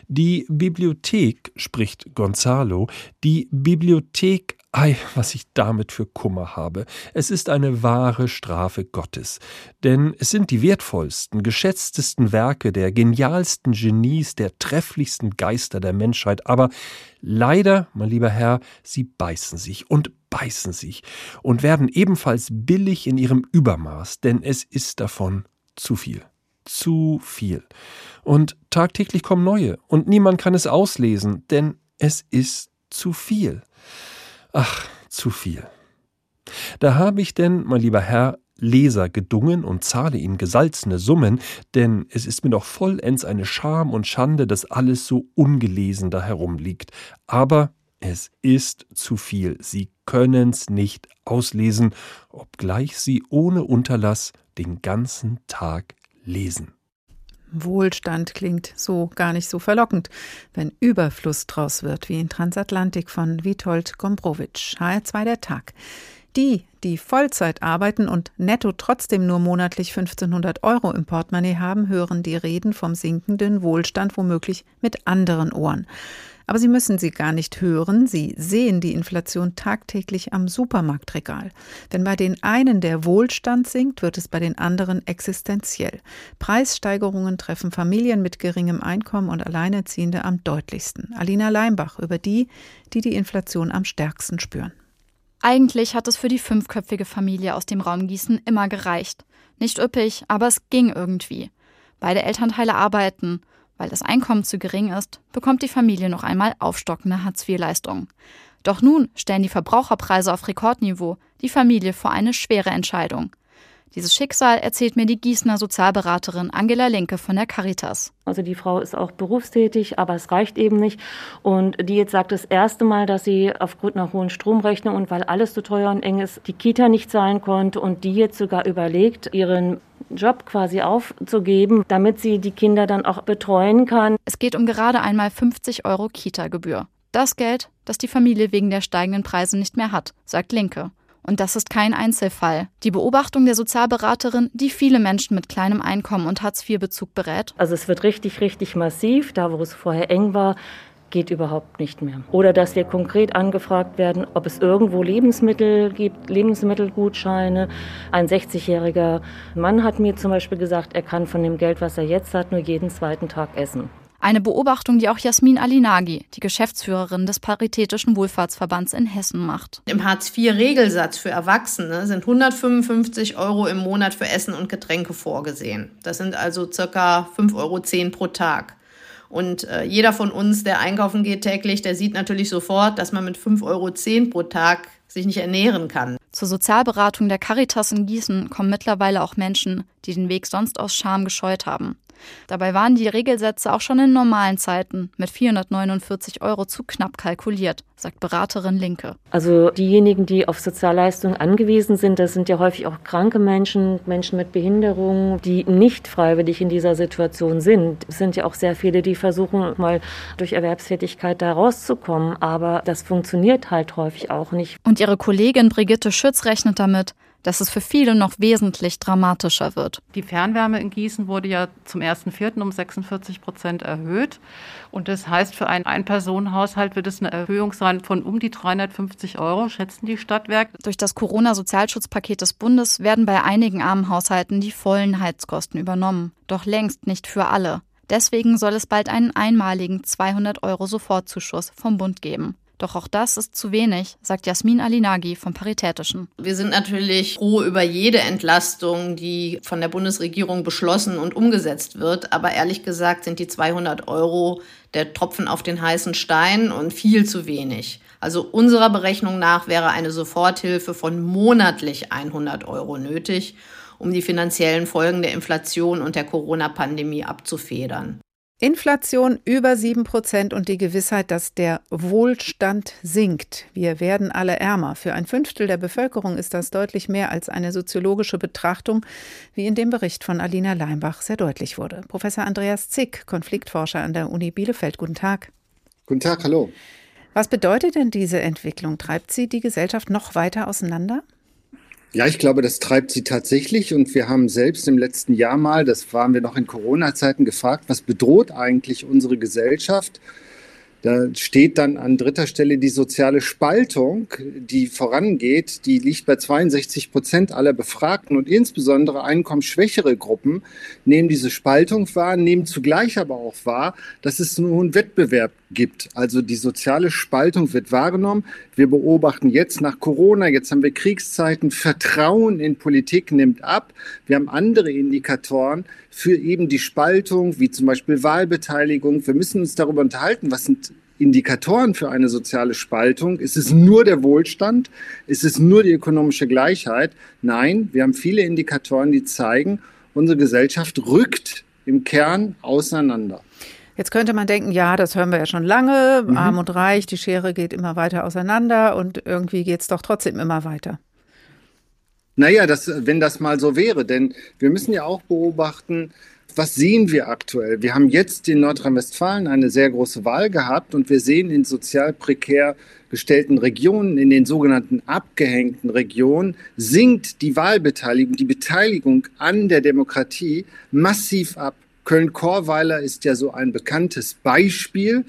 Die Bibliothek, spricht Gonzalo, die Bibliothek Ei, was ich damit für Kummer habe. Es ist eine wahre Strafe Gottes. Denn es sind die wertvollsten, geschätztesten Werke der genialsten Genies, der trefflichsten Geister der Menschheit. Aber leider, mein lieber Herr, sie beißen sich und beißen sich und werden ebenfalls billig in ihrem Übermaß, denn es ist davon zu viel. Zu viel. Und tagtäglich kommen neue, und niemand kann es auslesen, denn es ist zu viel. Ach, zu viel. Da habe ich denn, mein lieber Herr, Leser gedungen und zahle ihnen gesalzene Summen, denn es ist mir doch vollends eine Scham und Schande, dass alles so ungelesen da herumliegt. Aber es ist zu viel. Sie können's nicht auslesen, obgleich Sie ohne Unterlass den ganzen Tag lesen. Wohlstand klingt so gar nicht so verlockend, wenn Überfluss draus wird, wie in Transatlantik von Witold Gombrowitsch, HR2 der Tag. Die, die Vollzeit arbeiten und netto trotzdem nur monatlich 1500 Euro im Portemonnaie haben, hören die Reden vom sinkenden Wohlstand womöglich mit anderen Ohren. Aber sie müssen sie gar nicht hören, sie sehen die Inflation tagtäglich am Supermarktregal. Wenn bei den einen der Wohlstand sinkt, wird es bei den anderen existenziell. Preissteigerungen treffen Familien mit geringem Einkommen und Alleinerziehende am deutlichsten. Alina Leimbach über die, die die Inflation am stärksten spüren. Eigentlich hat es für die fünfköpfige Familie aus dem Raum Gießen immer gereicht. Nicht üppig, aber es ging irgendwie. Beide Elternteile arbeiten. Weil das Einkommen zu gering ist, bekommt die Familie noch einmal aufstockende Hartz-IV-Leistungen. Doch nun stellen die Verbraucherpreise auf Rekordniveau die Familie vor eine schwere Entscheidung. Dieses Schicksal erzählt mir die Gießener Sozialberaterin Angela Linke von der Caritas. Also die Frau ist auch berufstätig, aber es reicht eben nicht. Und die jetzt sagt das erste Mal, dass sie aufgrund einer hohen Stromrechnung und weil alles so teuer und eng ist, die Kita nicht zahlen konnte und die jetzt sogar überlegt, ihren Job quasi aufzugeben, damit sie die Kinder dann auch betreuen kann. Es geht um gerade einmal 50 Euro Kita-Gebühr. Das Geld, das die Familie wegen der steigenden Preise nicht mehr hat, sagt Linke. Und das ist kein Einzelfall. Die Beobachtung der Sozialberaterin, die viele Menschen mit kleinem Einkommen und Hartz-IV-Bezug berät. Also es wird richtig, richtig massiv. Da, wo es vorher eng war, geht überhaupt nicht mehr. Oder dass wir konkret angefragt werden, ob es irgendwo Lebensmittel gibt, Lebensmittelgutscheine. Ein 60-jähriger Mann hat mir zum Beispiel gesagt, er kann von dem Geld, was er jetzt hat, nur jeden zweiten Tag essen. Eine Beobachtung, die auch Jasmin Alinagi, die Geschäftsführerin des Paritätischen Wohlfahrtsverbands in Hessen macht. Im Hartz-IV-Regelsatz für Erwachsene sind 155 Euro im Monat für Essen und Getränke vorgesehen. Das sind also circa 5,10 Euro pro Tag. Und äh, jeder von uns, der einkaufen geht täglich, der sieht natürlich sofort, dass man mit 5,10 Euro pro Tag sich nicht ernähren kann. Zur Sozialberatung der Caritas in Gießen kommen mittlerweile auch Menschen, die den Weg sonst aus Scham gescheut haben. Dabei waren die Regelsätze auch schon in normalen Zeiten mit 449 Euro zu knapp kalkuliert, sagt Beraterin Linke. Also diejenigen, die auf Sozialleistungen angewiesen sind, das sind ja häufig auch kranke Menschen, Menschen mit Behinderungen, die nicht freiwillig in dieser Situation sind. Es sind ja auch sehr viele, die versuchen, mal durch Erwerbstätigkeit da rauszukommen, aber das funktioniert halt häufig auch nicht. Und ihre Kollegin Brigitte Schütz rechnet damit, dass es für viele noch wesentlich dramatischer wird. Die Fernwärme in Gießen wurde ja zum 1.4. um 46 Prozent erhöht. Und das heißt, für einen Ein-Personen-Haushalt wird es eine Erhöhung sein von um die 350 Euro, schätzen die Stadtwerke. Durch das Corona-Sozialschutzpaket des Bundes werden bei einigen armen Haushalten die vollen Heizkosten übernommen. Doch längst nicht für alle. Deswegen soll es bald einen einmaligen 200 Euro Sofortzuschuss vom Bund geben. Doch auch das ist zu wenig, sagt Jasmin Alinagi vom Paritätischen. Wir sind natürlich froh über jede Entlastung, die von der Bundesregierung beschlossen und umgesetzt wird. Aber ehrlich gesagt sind die 200 Euro der Tropfen auf den heißen Stein und viel zu wenig. Also unserer Berechnung nach wäre eine Soforthilfe von monatlich 100 Euro nötig, um die finanziellen Folgen der Inflation und der Corona-Pandemie abzufedern. Inflation über sieben Prozent und die Gewissheit, dass der Wohlstand sinkt. Wir werden alle ärmer. Für ein Fünftel der Bevölkerung ist das deutlich mehr als eine soziologische Betrachtung, wie in dem Bericht von Alina Leimbach sehr deutlich wurde. Professor Andreas Zick, Konfliktforscher an der Uni Bielefeld. Guten Tag. Guten Tag, hallo. Was bedeutet denn diese Entwicklung? Treibt sie die Gesellschaft noch weiter auseinander? Ja, ich glaube, das treibt sie tatsächlich. Und wir haben selbst im letzten Jahr mal, das waren wir noch in Corona-Zeiten, gefragt, was bedroht eigentlich unsere Gesellschaft? Da steht dann an dritter Stelle die soziale Spaltung, die vorangeht. Die liegt bei 62 Prozent aller Befragten und insbesondere einkommensschwächere Gruppen nehmen diese Spaltung wahr, nehmen zugleich aber auch wahr, dass es nun Wettbewerb gibt. Also die soziale Spaltung wird wahrgenommen. Wir beobachten jetzt nach Corona, jetzt haben wir Kriegszeiten, Vertrauen in Politik nimmt ab. Wir haben andere Indikatoren für eben die Spaltung, wie zum Beispiel Wahlbeteiligung. Wir müssen uns darüber unterhalten, was sind Indikatoren für eine soziale Spaltung? Ist es nur der Wohlstand? Ist es nur die ökonomische Gleichheit? Nein, wir haben viele Indikatoren, die zeigen, unsere Gesellschaft rückt im Kern auseinander. Jetzt könnte man denken, ja, das hören wir ja schon lange, mhm. arm und reich, die Schere geht immer weiter auseinander und irgendwie geht es doch trotzdem immer weiter. Naja, das, wenn das mal so wäre, denn wir müssen ja auch beobachten, was sehen wir aktuell? Wir haben jetzt in Nordrhein-Westfalen eine sehr große Wahl gehabt und wir sehen in sozial prekär gestellten Regionen, in den sogenannten abgehängten Regionen, sinkt die Wahlbeteiligung, die Beteiligung an der Demokratie massiv ab. Köln-Korweiler ist ja so ein bekanntes Beispiel.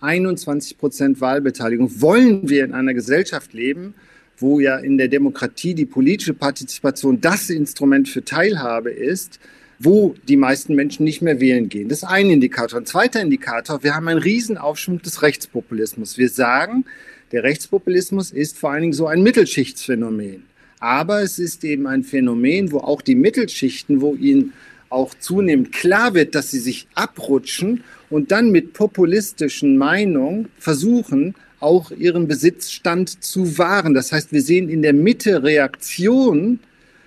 21 Prozent Wahlbeteiligung. Wollen wir in einer Gesellschaft leben, wo ja in der Demokratie die politische Partizipation das Instrument für Teilhabe ist, wo die meisten Menschen nicht mehr wählen gehen. Das ist ein Indikator. Ein zweiter Indikator, wir haben einen Riesenaufschwung des Rechtspopulismus. Wir sagen, der Rechtspopulismus ist vor allen Dingen so ein Mittelschichtsphänomen. Aber es ist eben ein Phänomen, wo auch die Mittelschichten, wo ihnen auch zunehmend klar wird, dass sie sich abrutschen und dann mit populistischen Meinungen versuchen, auch ihren Besitzstand zu wahren. Das heißt, wir sehen in der Mitte Reaktionen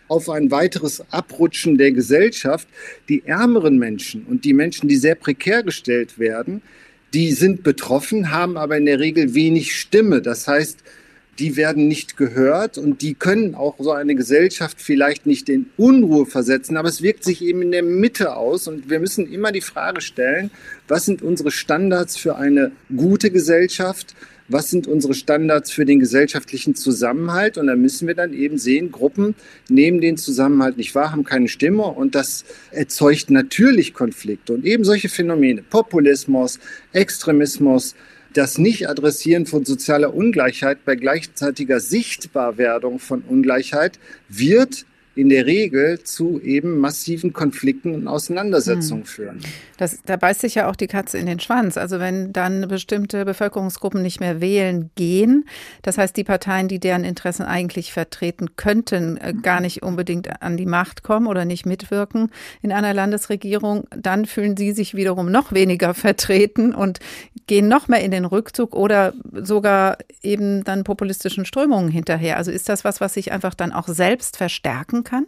auf ein weiteres Abrutschen der Gesellschaft. Die ärmeren Menschen und die Menschen, die sehr prekär gestellt werden, die sind betroffen, haben aber in der Regel wenig Stimme. Das heißt, die werden nicht gehört und die können auch so eine Gesellschaft vielleicht nicht in Unruhe versetzen, aber es wirkt sich eben in der Mitte aus und wir müssen immer die Frage stellen, was sind unsere Standards für eine gute Gesellschaft? was sind unsere Standards für den gesellschaftlichen Zusammenhalt. Und da müssen wir dann eben sehen, Gruppen nehmen den Zusammenhalt nicht wahr, haben keine Stimme und das erzeugt natürlich Konflikte. Und eben solche Phänomene, Populismus, Extremismus, das Nicht-Adressieren von sozialer Ungleichheit bei gleichzeitiger Sichtbarwerdung von Ungleichheit wird in der Regel zu eben massiven Konflikten und Auseinandersetzungen hm. führen. Das, da beißt sich ja auch die Katze in den Schwanz. Also wenn dann bestimmte Bevölkerungsgruppen nicht mehr wählen gehen, das heißt die Parteien, die deren Interessen eigentlich vertreten könnten, äh, gar nicht unbedingt an die Macht kommen oder nicht mitwirken in einer Landesregierung, dann fühlen sie sich wiederum noch weniger vertreten und gehen noch mehr in den Rückzug oder sogar eben dann populistischen Strömungen hinterher. Also ist das was, was sich einfach dann auch selbst verstärken kann?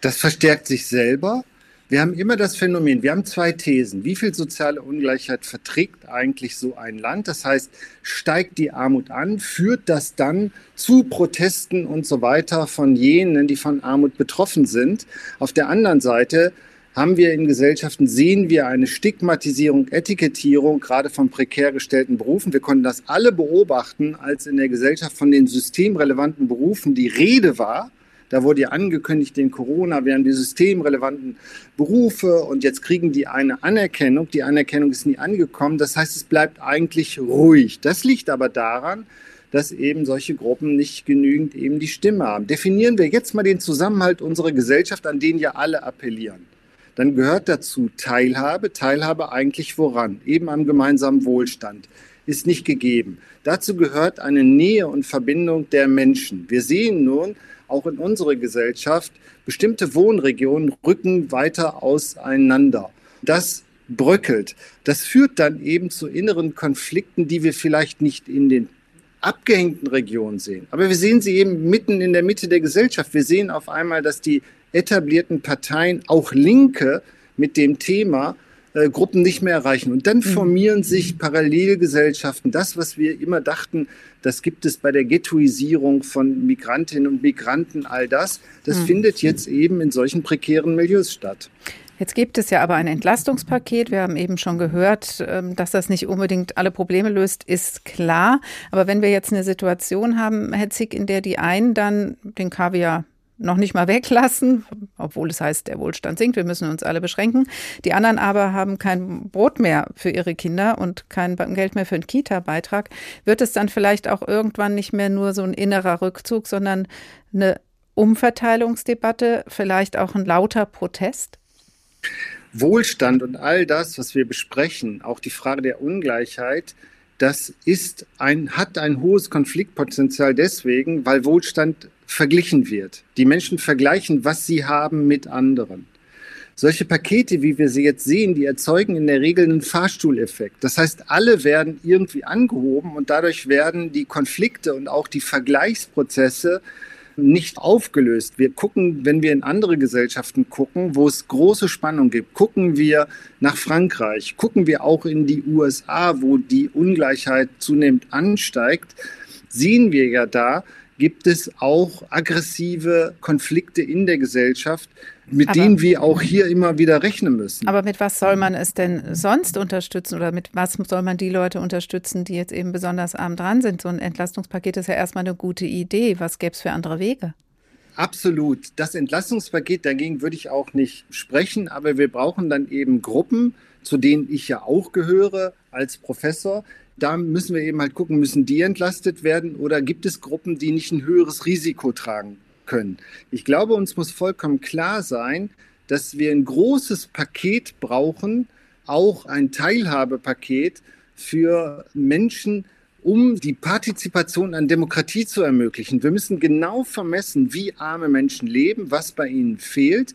Das verstärkt sich selber. Wir haben immer das Phänomen, wir haben zwei Thesen. Wie viel soziale Ungleichheit verträgt eigentlich so ein Land? Das heißt, steigt die Armut an, führt das dann zu Protesten und so weiter von jenen, die von Armut betroffen sind? Auf der anderen Seite haben wir in Gesellschaften, sehen wir eine Stigmatisierung, Etikettierung, gerade von prekär gestellten Berufen. Wir konnten das alle beobachten, als in der Gesellschaft von den systemrelevanten Berufen die Rede war. Da wurde ja angekündigt, in Corona wären die systemrelevanten Berufe und jetzt kriegen die eine Anerkennung. Die Anerkennung ist nie angekommen. Das heißt, es bleibt eigentlich ruhig. Das liegt aber daran, dass eben solche Gruppen nicht genügend eben die Stimme haben. Definieren wir jetzt mal den Zusammenhalt unserer Gesellschaft, an den ja alle appellieren. Dann gehört dazu Teilhabe. Teilhabe eigentlich woran? Eben am gemeinsamen Wohlstand ist nicht gegeben. Dazu gehört eine Nähe und Verbindung der Menschen. Wir sehen nun, auch in unserer Gesellschaft, bestimmte Wohnregionen rücken weiter auseinander. Das bröckelt. Das führt dann eben zu inneren Konflikten, die wir vielleicht nicht in den abgehängten Regionen sehen. Aber wir sehen sie eben mitten in der Mitte der Gesellschaft. Wir sehen auf einmal, dass die etablierten Parteien, auch Linke, mit dem Thema äh, Gruppen nicht mehr erreichen. Und dann mhm. formieren sich Parallelgesellschaften. Das, was wir immer dachten, das gibt es bei der Ghettoisierung von Migrantinnen und Migranten, all das, das mhm. findet jetzt eben in solchen prekären Milieus statt. Jetzt gibt es ja aber ein Entlastungspaket. Wir haben eben schon gehört, ähm, dass das nicht unbedingt alle Probleme löst, ist klar. Aber wenn wir jetzt eine Situation haben, Herr Zick, in der die einen dann den Kaviar noch nicht mal weglassen, obwohl es heißt, der Wohlstand sinkt, wir müssen uns alle beschränken. Die anderen aber haben kein Brot mehr für ihre Kinder und kein Geld mehr für einen Kita-Beitrag. Wird es dann vielleicht auch irgendwann nicht mehr nur so ein innerer Rückzug, sondern eine Umverteilungsdebatte, vielleicht auch ein lauter Protest? Wohlstand und all das, was wir besprechen, auch die Frage der Ungleichheit, das ist ein, hat ein hohes Konfliktpotenzial deswegen, weil Wohlstand verglichen wird. Die Menschen vergleichen, was sie haben mit anderen. Solche Pakete, wie wir sie jetzt sehen, die erzeugen in der Regel einen Fahrstuhleffekt. Das heißt, alle werden irgendwie angehoben und dadurch werden die Konflikte und auch die Vergleichsprozesse nicht aufgelöst. Wir gucken, wenn wir in andere Gesellschaften gucken, wo es große Spannung gibt, gucken wir nach Frankreich, gucken wir auch in die USA, wo die Ungleichheit zunehmend ansteigt, sehen wir ja da, gibt es auch aggressive Konflikte in der Gesellschaft, mit aber, denen wir auch hier immer wieder rechnen müssen. Aber mit was soll man es denn sonst unterstützen oder mit was soll man die Leute unterstützen, die jetzt eben besonders arm dran sind? So ein Entlastungspaket ist ja erstmal eine gute Idee. Was gäbe es für andere Wege? Absolut. Das Entlastungspaket, dagegen würde ich auch nicht sprechen, aber wir brauchen dann eben Gruppen, zu denen ich ja auch gehöre als Professor, da müssen wir eben halt gucken, müssen die entlastet werden oder gibt es Gruppen, die nicht ein höheres Risiko tragen können? Ich glaube, uns muss vollkommen klar sein, dass wir ein großes Paket brauchen, auch ein Teilhabepaket für Menschen, um die Partizipation an Demokratie zu ermöglichen. Wir müssen genau vermessen, wie arme Menschen leben, was bei ihnen fehlt.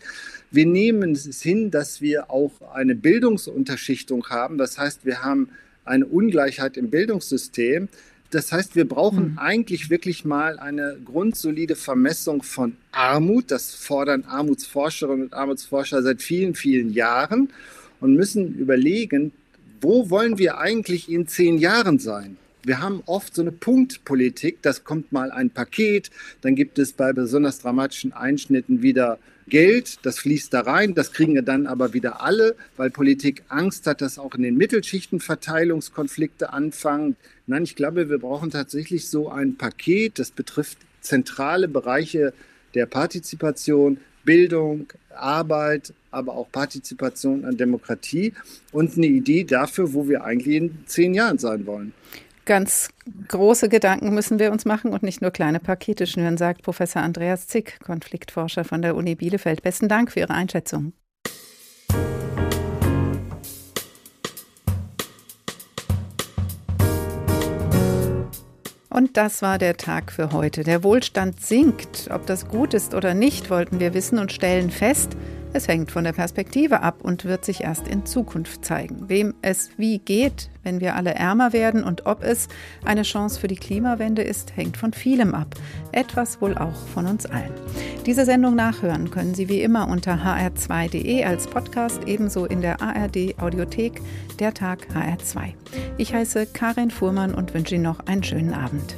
Wir nehmen es hin, dass wir auch eine Bildungsunterschichtung haben. Das heißt, wir haben eine Ungleichheit im Bildungssystem. Das heißt, wir brauchen mhm. eigentlich wirklich mal eine grundsolide Vermessung von Armut. Das fordern Armutsforscherinnen und Armutsforscher seit vielen, vielen Jahren und müssen überlegen, wo wollen wir eigentlich in zehn Jahren sein? Wir haben oft so eine Punktpolitik, das kommt mal ein Paket, dann gibt es bei besonders dramatischen Einschnitten wieder Geld, das fließt da rein, das kriegen ja dann aber wieder alle, weil Politik Angst hat, dass auch in den Mittelschichten Verteilungskonflikte anfangen. Nein, ich glaube, wir brauchen tatsächlich so ein Paket, das betrifft zentrale Bereiche der Partizipation, Bildung, Arbeit, aber auch Partizipation an Demokratie und eine Idee dafür, wo wir eigentlich in zehn Jahren sein wollen. Ganz große Gedanken müssen wir uns machen und nicht nur kleine Pakete schnüren, sagt Professor Andreas Zick, Konfliktforscher von der Uni Bielefeld. Besten Dank für Ihre Einschätzung. Und das war der Tag für heute. Der Wohlstand sinkt. Ob das gut ist oder nicht, wollten wir wissen und stellen fest, es hängt von der Perspektive ab und wird sich erst in Zukunft zeigen. Wem es wie geht, wenn wir alle ärmer werden und ob es eine Chance für die Klimawende ist, hängt von vielem ab. Etwas wohl auch von uns allen. Diese Sendung nachhören können Sie wie immer unter hr2.de als Podcast, ebenso in der ARD Audiothek, der Tag HR2. Ich heiße Karin Fuhrmann und wünsche Ihnen noch einen schönen Abend.